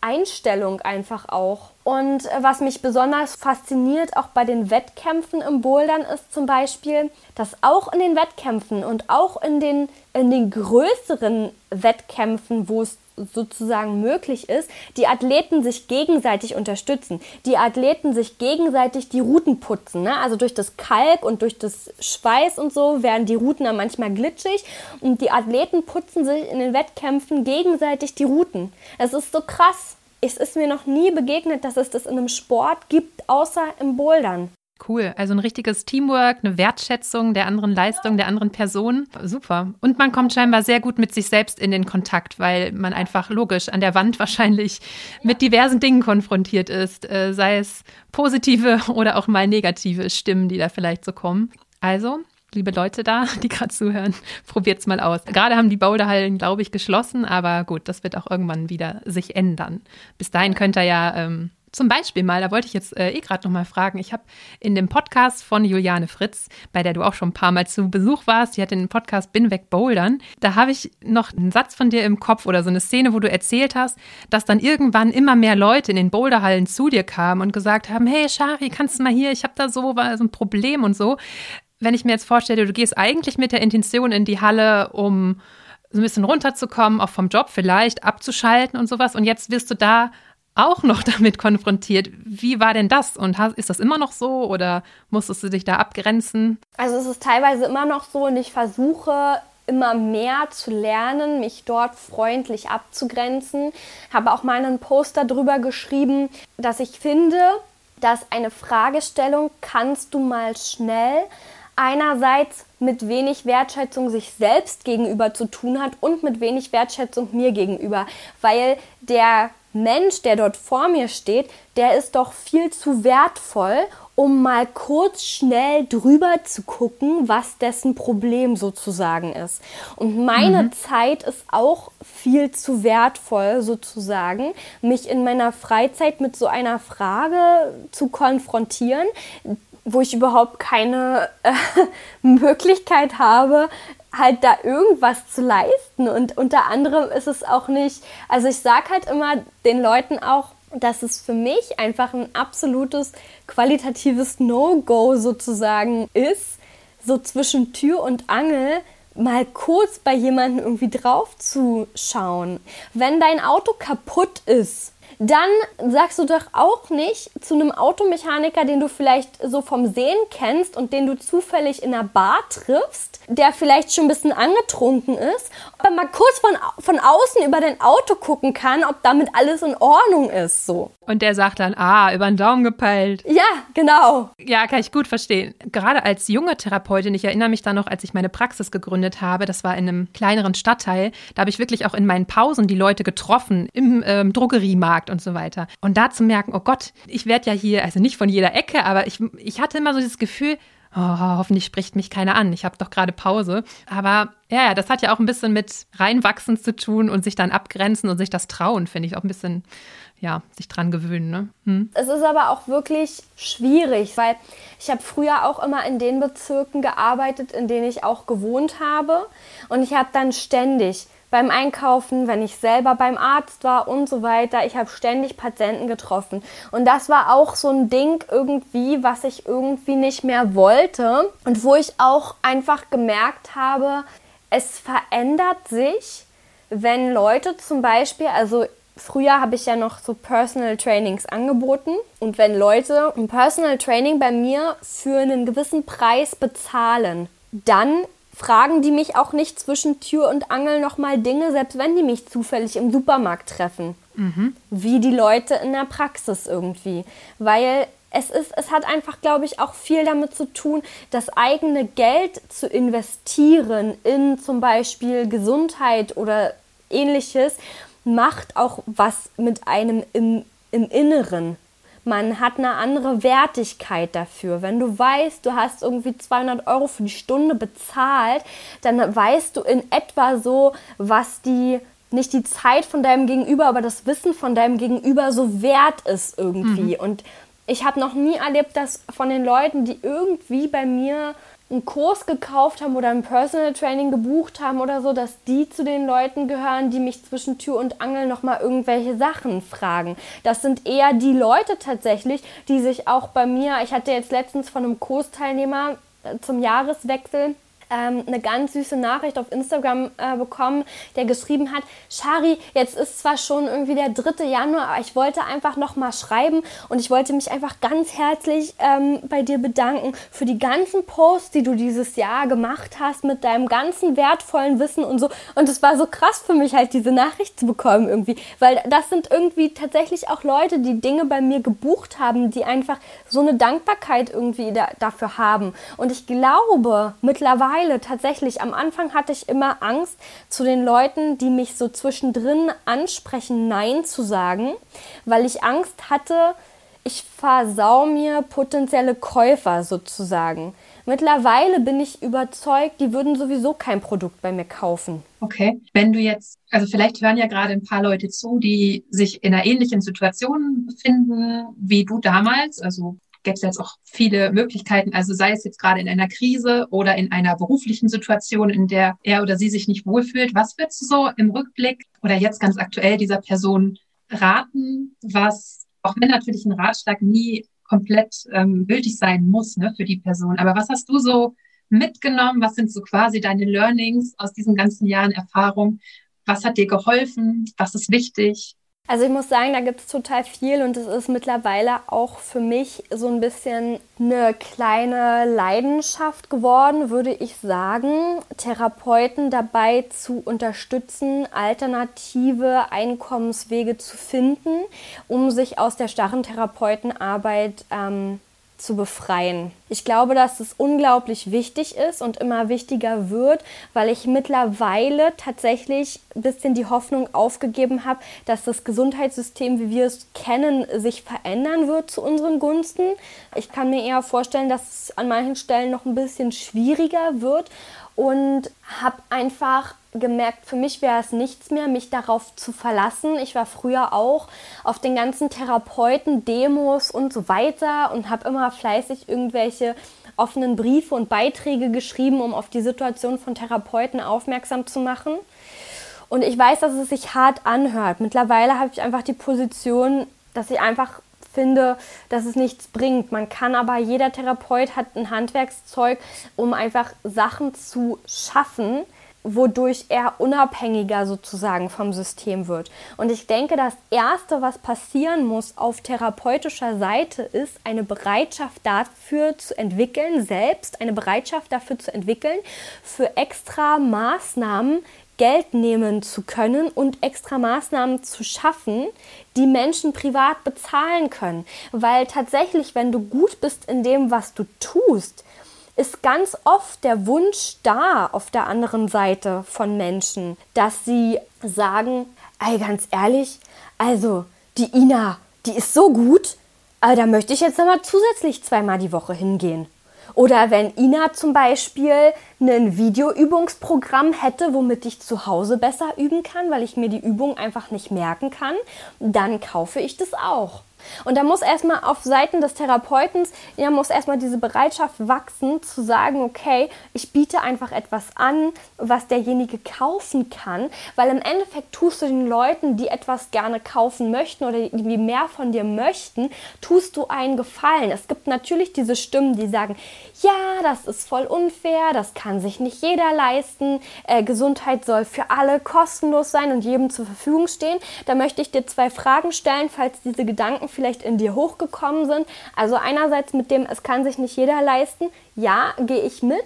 Einstellung einfach auch. Und äh, was mich besonders fasziniert, auch bei den Wettkämpfen im Bouldern, ist zum Beispiel, dass auch in den Wettkämpfen und auch in den, in den größeren Wettkämpfen, wo es sozusagen möglich ist, die Athleten sich gegenseitig unterstützen. Die Athleten sich gegenseitig die Routen putzen. Ne? Also durch das Kalk und durch das Schweiß und so werden die Routen dann manchmal glitschig und die Athleten putzen sich in den Wettkämpfen gegenseitig die Routen. Es ist so krass es ist mir noch nie begegnet, dass es das in einem Sport gibt, außer im Bouldern. Cool, also ein richtiges Teamwork, eine Wertschätzung der anderen Leistung, der anderen Person. Super. Und man kommt scheinbar sehr gut mit sich selbst in den Kontakt, weil man einfach logisch an der Wand (laughs) wahrscheinlich mit diversen Dingen konfrontiert ist, äh, sei es positive (laughs) oder auch mal negative Stimmen, die da vielleicht so kommen. Also liebe Leute da, (laughs) die gerade zuhören, probiert's mal aus. Gerade haben die Boulderhallen, glaube ich, geschlossen, aber gut, das wird auch irgendwann wieder sich ändern. Bis dahin könnt ihr ja ähm, zum Beispiel mal, da wollte ich jetzt äh, eh gerade noch mal fragen. Ich habe in dem Podcast von Juliane Fritz, bei der du auch schon ein paar Mal zu Besuch warst, die hat den Podcast Bin weg Bouldern. Da habe ich noch einen Satz von dir im Kopf oder so eine Szene, wo du erzählt hast, dass dann irgendwann immer mehr Leute in den Boulderhallen zu dir kamen und gesagt haben: Hey Shari, kannst du mal hier? Ich habe da so, so ein Problem und so wenn ich mir jetzt vorstelle, du gehst eigentlich mit der Intention in die Halle, um so ein bisschen runterzukommen, auch vom Job vielleicht, abzuschalten und sowas. Und jetzt wirst du da auch noch (laughs) damit konfrontiert. Wie war denn das? Und ist das immer noch so oder musstest du dich da abgrenzen? Also es ist teilweise immer noch so und ich versuche immer mehr zu lernen, mich dort freundlich abzugrenzen. Habe auch mal einen Poster darüber geschrieben, dass ich finde, dass eine Fragestellung kannst du mal schnell einerseits mit wenig Wertschätzung sich selbst gegenüber zu tun hat und mit wenig Wertschätzung mir gegenüber, weil der Mensch, der dort vor mir steht, der ist doch viel zu wertvoll, um mal kurz schnell drüber zu gucken, was dessen Problem sozusagen ist. Und meine mhm. Zeit ist auch viel zu wertvoll sozusagen, mich in meiner Freizeit mit so einer Frage zu konfrontieren, wo ich überhaupt keine äh, (laughs) Möglichkeit habe, halt da irgendwas zu leisten. Und unter anderem ist es auch nicht, also ich sage halt immer den Leuten auch, dass es für mich einfach ein absolutes qualitatives No-Go sozusagen ist, so zwischen Tür und Angel mal kurz bei jemandem irgendwie drauf zu schauen. Wenn dein Auto kaputt ist, dann sagst du doch auch nicht zu einem Automechaniker, den du vielleicht so vom Sehen kennst und den du zufällig in einer Bar triffst, der vielleicht schon ein bisschen angetrunken ist, ob er mal kurz von, von außen über dein Auto gucken kann, ob damit alles in Ordnung ist, so. Und der sagt dann, ah, über den Daumen gepeilt. Ja, genau. Ja, kann ich gut verstehen. Gerade als junge Therapeutin, ich erinnere mich da noch, als ich meine Praxis gegründet habe, das war in einem kleineren Stadtteil, da habe ich wirklich auch in meinen Pausen die Leute getroffen, im ähm, Drogeriemarkt und so weiter. Und da zu merken, oh Gott, ich werde ja hier, also nicht von jeder Ecke, aber ich, ich hatte immer so dieses Gefühl, oh, hoffentlich spricht mich keiner an, ich habe doch gerade Pause. Aber ja, das hat ja auch ein bisschen mit reinwachsen zu tun und sich dann abgrenzen und sich das trauen, finde ich auch ein bisschen, ja, sich dran gewöhnen. Ne? Hm. Es ist aber auch wirklich schwierig, weil ich habe früher auch immer in den Bezirken gearbeitet, in denen ich auch gewohnt habe. Und ich habe dann ständig beim Einkaufen, wenn ich selber beim Arzt war und so weiter. Ich habe ständig Patienten getroffen. Und das war auch so ein Ding irgendwie, was ich irgendwie nicht mehr wollte und wo ich auch einfach gemerkt habe, es verändert sich, wenn Leute zum Beispiel, also früher habe ich ja noch so Personal Trainings angeboten und wenn Leute ein Personal Training bei mir für einen gewissen Preis bezahlen, dann fragen die mich auch nicht zwischen Tür und Angel nochmal Dinge, selbst wenn die mich zufällig im Supermarkt treffen. Mhm. Wie die Leute in der Praxis irgendwie. Weil es ist, es hat einfach, glaube ich, auch viel damit zu tun, das eigene Geld zu investieren in zum Beispiel Gesundheit oder ähnliches, macht auch was mit einem im, im Inneren man hat eine andere Wertigkeit dafür. Wenn du weißt, du hast irgendwie 200 Euro für die Stunde bezahlt, dann weißt du in etwa so, was die nicht die Zeit von deinem Gegenüber, aber das Wissen von deinem Gegenüber so wert ist irgendwie. Mhm. Und ich habe noch nie erlebt, dass von den Leuten, die irgendwie bei mir einen Kurs gekauft haben oder ein Personal Training gebucht haben oder so, dass die zu den Leuten gehören, die mich zwischen Tür und Angel nochmal irgendwelche Sachen fragen. Das sind eher die Leute tatsächlich, die sich auch bei mir, ich hatte jetzt letztens von einem Kursteilnehmer äh, zum Jahreswechsel ähm, eine ganz süße Nachricht auf Instagram äh, bekommen, der geschrieben hat, Shari, jetzt ist zwar schon irgendwie der 3. Januar, aber ich wollte einfach noch mal schreiben und ich wollte mich einfach ganz herzlich ähm, bei dir bedanken für die ganzen Posts, die du dieses Jahr gemacht hast mit deinem ganzen wertvollen Wissen und so. Und es war so krass für mich halt diese Nachricht zu bekommen irgendwie, weil das sind irgendwie tatsächlich auch Leute, die Dinge bei mir gebucht haben, die einfach so eine Dankbarkeit irgendwie da, dafür haben. Und ich glaube mittlerweile mittlerweile tatsächlich, am Anfang hatte ich immer Angst, zu den Leuten, die mich so zwischendrin ansprechen, Nein zu sagen, weil ich Angst hatte, ich versau mir potenzielle Käufer sozusagen. Mittlerweile bin ich überzeugt, die würden sowieso kein Produkt bei mir kaufen. Okay. Wenn du jetzt, also vielleicht hören ja gerade ein paar Leute zu, die sich in einer ähnlichen Situation befinden wie du damals, also gäbe es jetzt auch viele Möglichkeiten, also sei es jetzt gerade in einer Krise oder in einer beruflichen Situation, in der er oder sie sich nicht wohlfühlt. Was würdest du so im Rückblick oder jetzt ganz aktuell dieser Person raten, was, auch wenn natürlich ein Ratschlag nie komplett ähm, gültig sein muss ne, für die Person, aber was hast du so mitgenommen? Was sind so quasi deine Learnings aus diesen ganzen Jahren Erfahrung? Was hat dir geholfen? Was ist wichtig? Also ich muss sagen, da gibt es total viel und es ist mittlerweile auch für mich so ein bisschen eine kleine Leidenschaft geworden, würde ich sagen, Therapeuten dabei zu unterstützen, alternative Einkommenswege zu finden, um sich aus der starren Therapeutenarbeit ähm, zu befreien. Ich glaube, dass es unglaublich wichtig ist und immer wichtiger wird, weil ich mittlerweile tatsächlich ein bisschen die Hoffnung aufgegeben habe, dass das Gesundheitssystem, wie wir es kennen, sich verändern wird zu unseren Gunsten. Ich kann mir eher vorstellen, dass es an manchen Stellen noch ein bisschen schwieriger wird und habe einfach gemerkt, für mich wäre es nichts mehr, mich darauf zu verlassen. Ich war früher auch auf den ganzen Therapeuten, Demos und so weiter und habe immer fleißig irgendwelche offenen Briefe und Beiträge geschrieben, um auf die Situation von Therapeuten aufmerksam zu machen. Und ich weiß, dass es sich hart anhört. Mittlerweile habe ich einfach die Position, dass ich einfach finde, dass es nichts bringt. Man kann aber, jeder Therapeut hat ein Handwerkszeug, um einfach Sachen zu schaffen, wodurch er unabhängiger sozusagen vom System wird. Und ich denke, das Erste, was passieren muss auf therapeutischer Seite, ist eine Bereitschaft dafür zu entwickeln, selbst eine Bereitschaft dafür zu entwickeln, für extra Maßnahmen Geld nehmen zu können und extra Maßnahmen zu schaffen, die Menschen privat bezahlen können. Weil tatsächlich, wenn du gut bist in dem, was du tust, ist ganz oft der Wunsch da auf der anderen Seite von Menschen, dass sie sagen, ey, ganz ehrlich, also die Ina, die ist so gut, aber da möchte ich jetzt nochmal zusätzlich zweimal die Woche hingehen. Oder wenn Ina zum Beispiel ein Videoübungsprogramm hätte, womit ich zu Hause besser üben kann, weil ich mir die Übung einfach nicht merken kann, dann kaufe ich das auch. Und da muss erstmal auf Seiten des Therapeuten, ja, muss erstmal diese Bereitschaft wachsen, zu sagen, okay, ich biete einfach etwas an, was derjenige kaufen kann, weil im Endeffekt tust du den Leuten, die etwas gerne kaufen möchten oder die mehr von dir möchten, tust du einen Gefallen. Es gibt natürlich diese Stimmen, die sagen, ja, das ist voll unfair, das kann sich nicht jeder leisten, äh, Gesundheit soll für alle kostenlos sein und jedem zur Verfügung stehen. Da möchte ich dir zwei Fragen stellen, falls diese Gedanken vielleicht in dir hochgekommen sind. Also einerseits mit dem, es kann sich nicht jeder leisten, ja, gehe ich mit.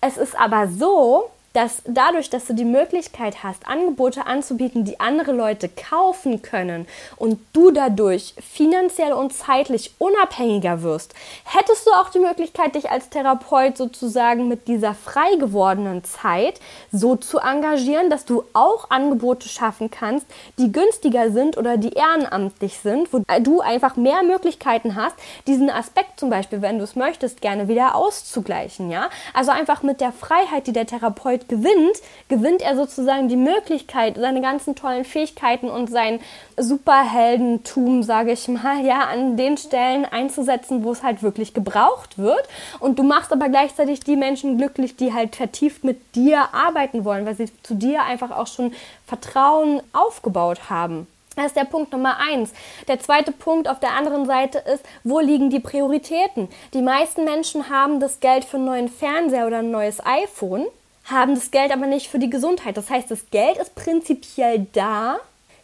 Es ist aber so, dass dadurch, dass du die Möglichkeit hast, Angebote anzubieten, die andere Leute kaufen können und du dadurch finanziell und zeitlich unabhängiger wirst, hättest du auch die Möglichkeit, dich als Therapeut sozusagen mit dieser frei gewordenen Zeit so zu engagieren, dass du auch Angebote schaffen kannst, die günstiger sind oder die ehrenamtlich sind, wo du einfach mehr Möglichkeiten hast, diesen Aspekt zum Beispiel, wenn du es möchtest, gerne wieder auszugleichen, ja? Also einfach mit der Freiheit, die der Therapeut gewinnt, gewinnt er sozusagen die Möglichkeit, seine ganzen tollen Fähigkeiten und sein Superheldentum, sage ich mal, ja, an den Stellen einzusetzen, wo es halt wirklich gebraucht wird. Und du machst aber gleichzeitig die Menschen glücklich, die halt vertieft mit dir arbeiten wollen, weil sie zu dir einfach auch schon Vertrauen aufgebaut haben. Das ist der Punkt Nummer eins. Der zweite Punkt auf der anderen Seite ist, wo liegen die Prioritäten? Die meisten Menschen haben das Geld für einen neuen Fernseher oder ein neues iPhone haben das Geld aber nicht für die Gesundheit. Das heißt, das Geld ist prinzipiell da.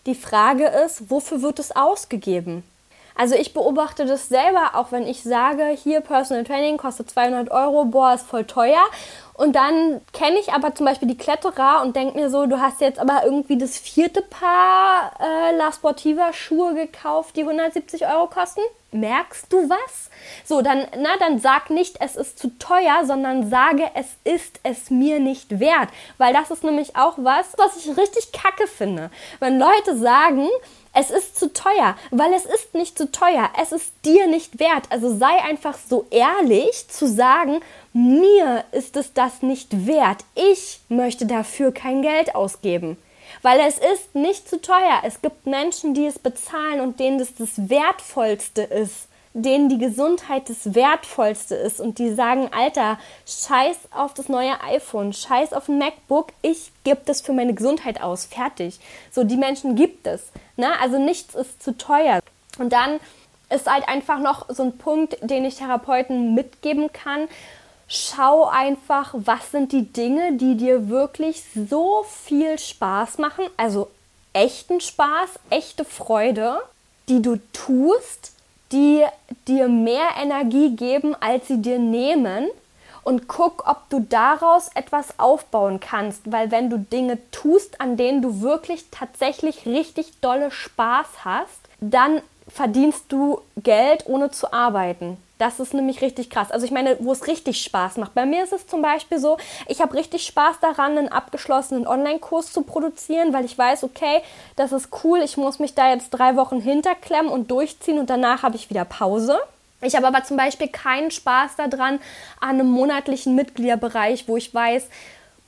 Die Frage ist, wofür wird es ausgegeben? Also ich beobachte das selber, auch wenn ich sage, hier Personal Training kostet 200 Euro, boah, ist voll teuer. Und dann kenne ich aber zum Beispiel die Kletterer und denke mir so, du hast jetzt aber irgendwie das vierte Paar äh, La Sportiva Schuhe gekauft, die 170 Euro kosten. Merkst du was? So, dann, na, dann sag nicht, es ist zu teuer, sondern sage, es ist es mir nicht wert. Weil das ist nämlich auch was, was ich richtig kacke finde. Wenn Leute sagen, es ist zu teuer, weil es ist nicht zu teuer. Es ist dir nicht wert. Also sei einfach so ehrlich zu sagen, mir ist es das nicht wert. Ich möchte dafür kein Geld ausgeben. Weil es ist nicht zu teuer. Es gibt Menschen, die es bezahlen und denen das das Wertvollste ist denen die Gesundheit das Wertvollste ist und die sagen, Alter, scheiß auf das neue iPhone, scheiß auf ein MacBook, ich gebe das für meine Gesundheit aus, fertig. So, die Menschen gibt es. Ne? Also nichts ist zu teuer. Und dann ist halt einfach noch so ein Punkt, den ich Therapeuten mitgeben kann. Schau einfach, was sind die Dinge, die dir wirklich so viel Spaß machen, also echten Spaß, echte Freude, die du tust, die dir mehr Energie geben, als sie dir nehmen. Und guck, ob du daraus etwas aufbauen kannst. Weil wenn du Dinge tust, an denen du wirklich tatsächlich richtig dolle Spaß hast, dann verdienst du Geld ohne zu arbeiten. Das ist nämlich richtig krass. Also ich meine, wo es richtig Spaß macht. Bei mir ist es zum Beispiel so, ich habe richtig Spaß daran, einen abgeschlossenen Online-Kurs zu produzieren, weil ich weiß, okay, das ist cool, ich muss mich da jetzt drei Wochen hinterklemmen und durchziehen und danach habe ich wieder Pause. Ich habe aber zum Beispiel keinen Spaß daran an einem monatlichen Mitgliederbereich, wo ich weiß,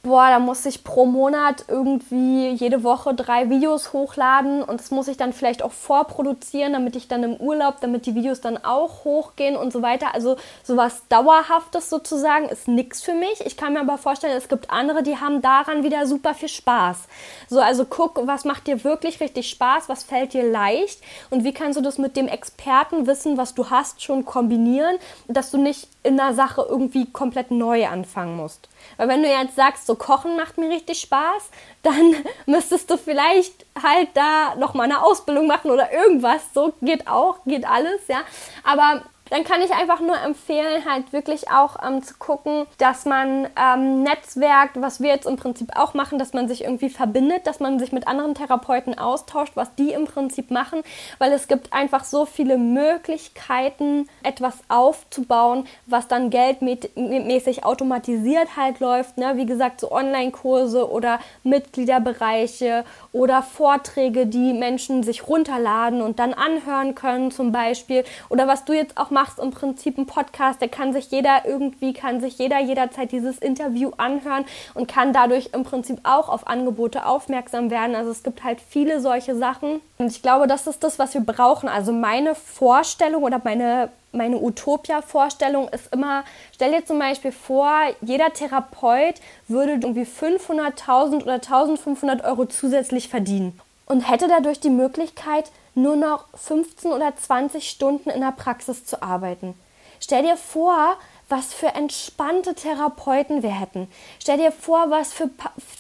boah, da muss ich pro Monat irgendwie jede Woche drei Videos hochladen und das muss ich dann vielleicht auch vorproduzieren, damit ich dann im Urlaub, damit die Videos dann auch hochgehen und so weiter. Also sowas Dauerhaftes sozusagen ist nichts für mich. Ich kann mir aber vorstellen, es gibt andere, die haben daran wieder super viel Spaß. So, also guck, was macht dir wirklich richtig Spaß, was fällt dir leicht und wie kannst du das mit dem Expertenwissen, was du hast, schon kombinieren, dass du nicht in einer Sache irgendwie komplett neu anfangen musst. Weil wenn du jetzt sagst, so Kochen macht mir richtig Spaß, dann (laughs) müsstest du vielleicht halt da noch mal eine Ausbildung machen oder irgendwas. So geht auch, geht alles, ja. Aber dann kann ich einfach nur empfehlen, halt wirklich auch ähm, zu gucken, dass man ähm, netzwerkt, was wir jetzt im Prinzip auch machen, dass man sich irgendwie verbindet, dass man sich mit anderen Therapeuten austauscht, was die im Prinzip machen, weil es gibt einfach so viele Möglichkeiten, etwas aufzubauen, was dann geldmäßig automatisiert halt läuft. Ne? Wie gesagt, so Online-Kurse oder Mitgliederbereiche oder Vorträge, die Menschen sich runterladen und dann anhören können zum Beispiel. Oder was du jetzt auch machst, im Prinzip ein Podcast, der kann sich jeder irgendwie, kann sich jeder jederzeit dieses Interview anhören und kann dadurch im Prinzip auch auf Angebote aufmerksam werden. Also es gibt halt viele solche Sachen. Und ich glaube, das ist das, was wir brauchen. Also meine Vorstellung oder meine meine Utopia-Vorstellung ist immer, stell dir zum Beispiel vor, jeder Therapeut würde irgendwie 500.000 oder 1.500 Euro zusätzlich verdienen und hätte dadurch die Möglichkeit, nur noch 15 oder 20 Stunden in der Praxis zu arbeiten. Stell dir vor, was für entspannte Therapeuten wir hätten. Stell dir vor, was für,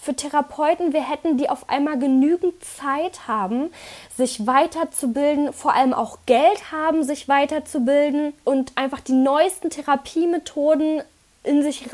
für Therapeuten wir hätten, die auf einmal genügend Zeit haben, sich weiterzubilden, vor allem auch Geld haben, sich weiterzubilden und einfach die neuesten Therapiemethoden in sich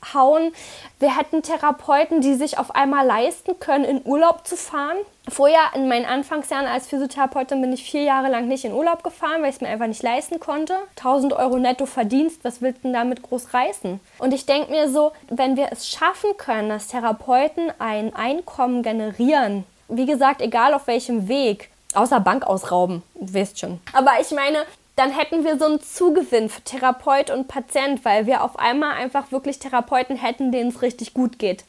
reinzuhauen. Wir hätten Therapeuten, die sich auf einmal leisten können, in Urlaub zu fahren. Vorher, in meinen Anfangsjahren als Physiotherapeutin, bin ich vier Jahre lang nicht in Urlaub gefahren, weil ich es mir einfach nicht leisten konnte. 1000 Euro netto Verdienst, was willst du denn damit groß reißen? Und ich denke mir so, wenn wir es schaffen können, dass Therapeuten ein Einkommen generieren, wie gesagt, egal auf welchem Weg, außer Bank ausrauben, wisst schon. Aber ich meine, dann hätten wir so einen Zugewinn für Therapeut und Patient, weil wir auf einmal einfach wirklich Therapeuten hätten, denen es richtig gut geht.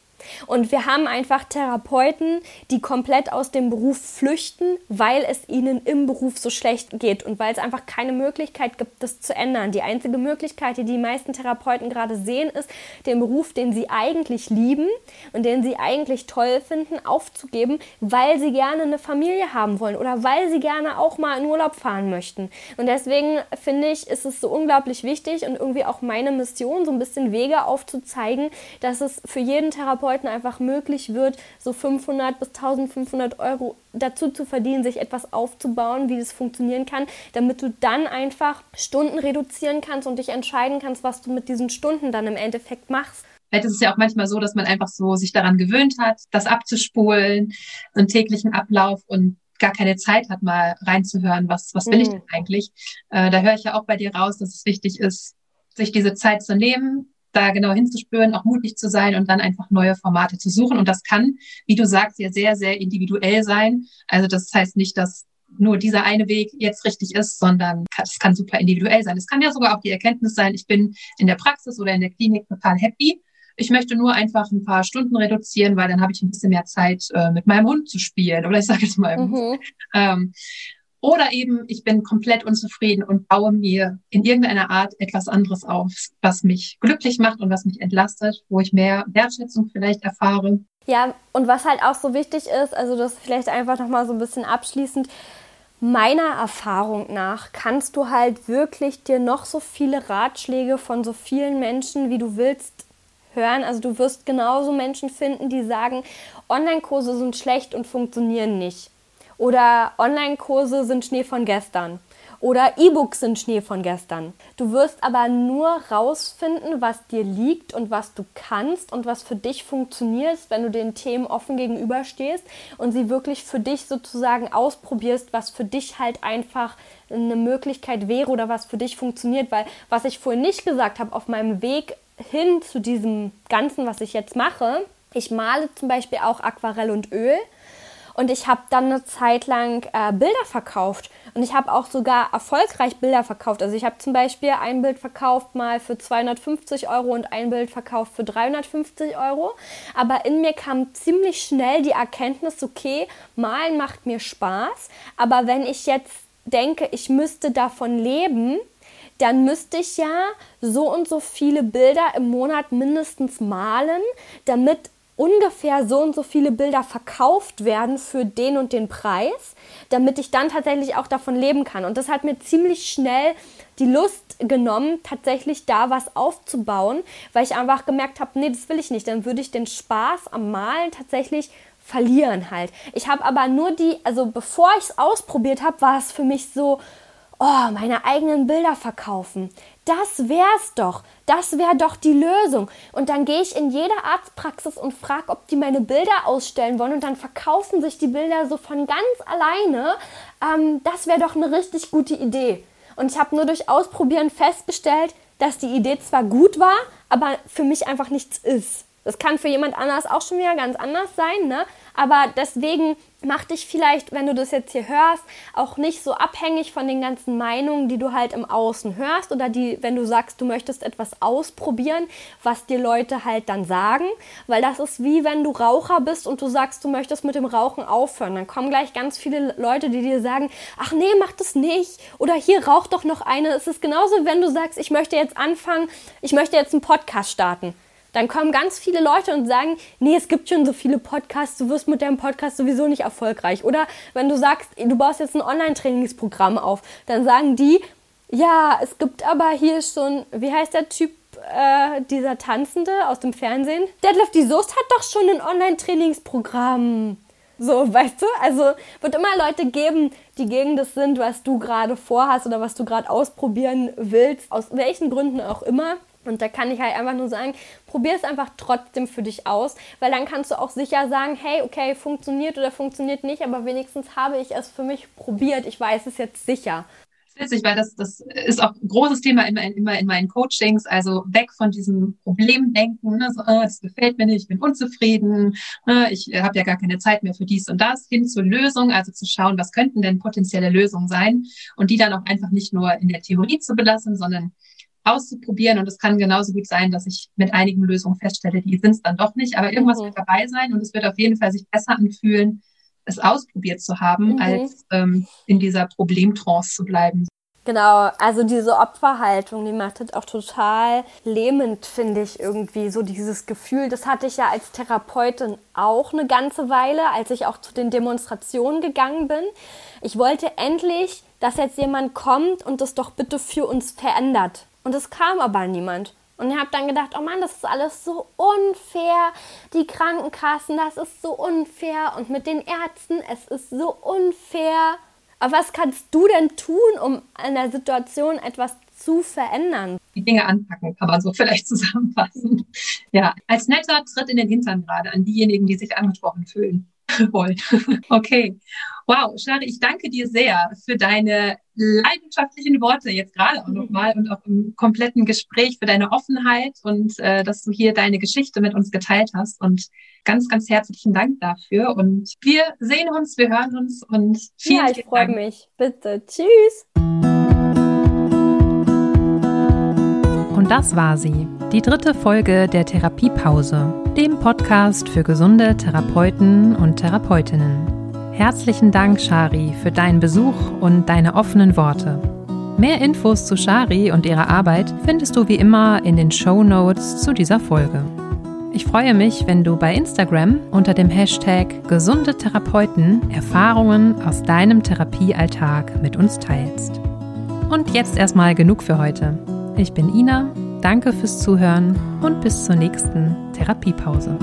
Und wir haben einfach Therapeuten, die komplett aus dem Beruf flüchten, weil es ihnen im Beruf so schlecht geht und weil es einfach keine Möglichkeit gibt, das zu ändern. Die einzige Möglichkeit, die die meisten Therapeuten gerade sehen, ist, den Beruf, den sie eigentlich lieben und den sie eigentlich toll finden, aufzugeben, weil sie gerne eine Familie haben wollen oder weil sie gerne auch mal in Urlaub fahren möchten. Und deswegen finde ich, ist es so unglaublich wichtig und irgendwie auch meine Mission, so ein bisschen Wege aufzuzeigen, dass es für jeden Therapeuten Leuten einfach möglich wird, so 500 bis 1500 Euro dazu zu verdienen, sich etwas aufzubauen, wie das funktionieren kann, damit du dann einfach Stunden reduzieren kannst und dich entscheiden kannst, was du mit diesen Stunden dann im Endeffekt machst. Vielleicht ist es ja auch manchmal so, dass man einfach so sich daran gewöhnt hat, das abzuspulen, einen täglichen Ablauf und gar keine Zeit hat, mal reinzuhören, was, was will mhm. ich denn eigentlich? Äh, da höre ich ja auch bei dir raus, dass es wichtig ist, sich diese Zeit zu nehmen, da genau hinzuspüren, auch mutig zu sein und dann einfach neue Formate zu suchen. Und das kann, wie du sagst, ja sehr, sehr individuell sein. Also das heißt nicht, dass nur dieser eine Weg jetzt richtig ist, sondern es kann super individuell sein. Es kann ja sogar auch die Erkenntnis sein, ich bin in der Praxis oder in der Klinik total happy. Ich möchte nur einfach ein paar Stunden reduzieren, weil dann habe ich ein bisschen mehr Zeit, äh, mit meinem Hund zu spielen. Oder ich sage jetzt mal, mhm. ähm, oder eben, ich bin komplett unzufrieden und baue mir in irgendeiner Art etwas anderes auf, was mich glücklich macht und was mich entlastet, wo ich mehr Wertschätzung vielleicht erfahre. Ja, und was halt auch so wichtig ist, also das vielleicht einfach nochmal so ein bisschen abschließend, meiner Erfahrung nach kannst du halt wirklich dir noch so viele Ratschläge von so vielen Menschen, wie du willst, hören. Also du wirst genauso Menschen finden, die sagen, Online-Kurse sind schlecht und funktionieren nicht. Oder Online-Kurse sind Schnee von gestern. Oder E-Books sind Schnee von gestern. Du wirst aber nur rausfinden, was dir liegt und was du kannst und was für dich funktioniert, wenn du den Themen offen gegenüberstehst und sie wirklich für dich sozusagen ausprobierst, was für dich halt einfach eine Möglichkeit wäre oder was für dich funktioniert. Weil was ich vorhin nicht gesagt habe, auf meinem Weg hin zu diesem Ganzen, was ich jetzt mache, ich male zum Beispiel auch Aquarell und Öl. Und ich habe dann eine Zeit lang äh, Bilder verkauft. Und ich habe auch sogar erfolgreich Bilder verkauft. Also ich habe zum Beispiel ein Bild verkauft mal für 250 Euro und ein Bild verkauft für 350 Euro. Aber in mir kam ziemlich schnell die Erkenntnis, okay, malen macht mir Spaß. Aber wenn ich jetzt denke, ich müsste davon leben, dann müsste ich ja so und so viele Bilder im Monat mindestens malen, damit ungefähr so und so viele Bilder verkauft werden für den und den Preis, damit ich dann tatsächlich auch davon leben kann. Und das hat mir ziemlich schnell die Lust genommen, tatsächlich da was aufzubauen, weil ich einfach gemerkt habe, nee, das will ich nicht. Dann würde ich den Spaß am Malen tatsächlich verlieren halt. Ich habe aber nur die, also bevor ich es ausprobiert habe, war es für mich so, oh, meine eigenen Bilder verkaufen. Das wär's doch. Das wäre doch die Lösung. Und dann gehe ich in jede Arztpraxis und frage, ob die meine Bilder ausstellen wollen. Und dann verkaufen sich die Bilder so von ganz alleine. Ähm, das wäre doch eine richtig gute Idee. Und ich habe nur durch Ausprobieren festgestellt, dass die Idee zwar gut war, aber für mich einfach nichts ist. Das kann für jemand anders auch schon wieder ganz anders sein, ne? Aber deswegen mach dich vielleicht, wenn du das jetzt hier hörst, auch nicht so abhängig von den ganzen Meinungen, die du halt im Außen hörst oder die, wenn du sagst, du möchtest etwas ausprobieren, was dir Leute halt dann sagen, weil das ist wie wenn du Raucher bist und du sagst, du möchtest mit dem Rauchen aufhören, dann kommen gleich ganz viele Leute, die dir sagen, ach nee, mach das nicht. Oder hier rauch doch noch eine. Es ist genauso, wenn du sagst, ich möchte jetzt anfangen, ich möchte jetzt einen Podcast starten dann kommen ganz viele Leute und sagen, nee, es gibt schon so viele Podcasts, du wirst mit deinem Podcast sowieso nicht erfolgreich. Oder wenn du sagst, du baust jetzt ein Online-Trainingsprogramm auf, dann sagen die, ja, es gibt aber hier schon, wie heißt der Typ, äh, dieser Tanzende aus dem Fernsehen? Deadlift die Soest hat doch schon ein Online-Trainingsprogramm. So, weißt du? Also wird immer Leute geben, die gegen das sind, was du gerade vorhast oder was du gerade ausprobieren willst, aus welchen Gründen auch immer. Und da kann ich halt einfach nur sagen, probier es einfach trotzdem für dich aus, weil dann kannst du auch sicher sagen, hey, okay, funktioniert oder funktioniert nicht, aber wenigstens habe ich es für mich probiert. Ich weiß es jetzt sicher. Witzig, weil das, das ist auch ein großes Thema immer, immer in meinen Coachings, also weg von diesem Problemdenken, ne, so, oh, das gefällt mir nicht, ich bin unzufrieden, ne, ich habe ja gar keine Zeit mehr für dies und das, hin zur Lösung, also zu schauen, was könnten denn potenzielle Lösungen sein und die dann auch einfach nicht nur in der Theorie zu belassen, sondern auszuprobieren. Und es kann genauso gut sein, dass ich mit einigen Lösungen feststelle, die sind es dann doch nicht. Aber irgendwas mhm. wird dabei sein und es wird auf jeden Fall sich besser anfühlen, es ausprobiert zu haben, mhm. als ähm, in dieser Problemtrance zu bleiben. Genau, also diese Opferhaltung, die macht das auch total lähmend, finde ich irgendwie. So dieses Gefühl, das hatte ich ja als Therapeutin auch eine ganze Weile, als ich auch zu den Demonstrationen gegangen bin. Ich wollte endlich, dass jetzt jemand kommt und das doch bitte für uns verändert. Und es kam aber niemand. Und ich habe dann gedacht, oh Mann, das ist alles so unfair. Die Krankenkassen, das ist so unfair. Und mit den Ärzten, es ist so unfair. Aber was kannst du denn tun, um an der Situation etwas zu verändern? Die Dinge anpacken, kann man so (laughs) vielleicht zusammenfassen. Ja, als netter Tritt in den Hintern gerade an diejenigen, die sich angesprochen fühlen (laughs) wollen. okay. Wow, Shari, ich danke dir sehr für deine leidenschaftlichen Worte jetzt gerade auch nochmal und auch im kompletten Gespräch für deine Offenheit und äh, dass du hier deine Geschichte mit uns geteilt hast und ganz, ganz herzlichen Dank dafür und wir sehen uns, wir hören uns und vielen, Ja, ich freue mich. Bitte. Tschüss. Und das war sie, die dritte Folge der Therapiepause, dem Podcast für gesunde Therapeuten und Therapeutinnen. Herzlichen Dank, Shari, für deinen Besuch und deine offenen Worte. Mehr Infos zu Shari und ihrer Arbeit findest du wie immer in den Show Notes zu dieser Folge. Ich freue mich, wenn du bei Instagram unter dem Hashtag gesunde Therapeuten Erfahrungen aus deinem Therapiealltag mit uns teilst. Und jetzt erstmal genug für heute. Ich bin Ina, danke fürs Zuhören und bis zur nächsten Therapiepause.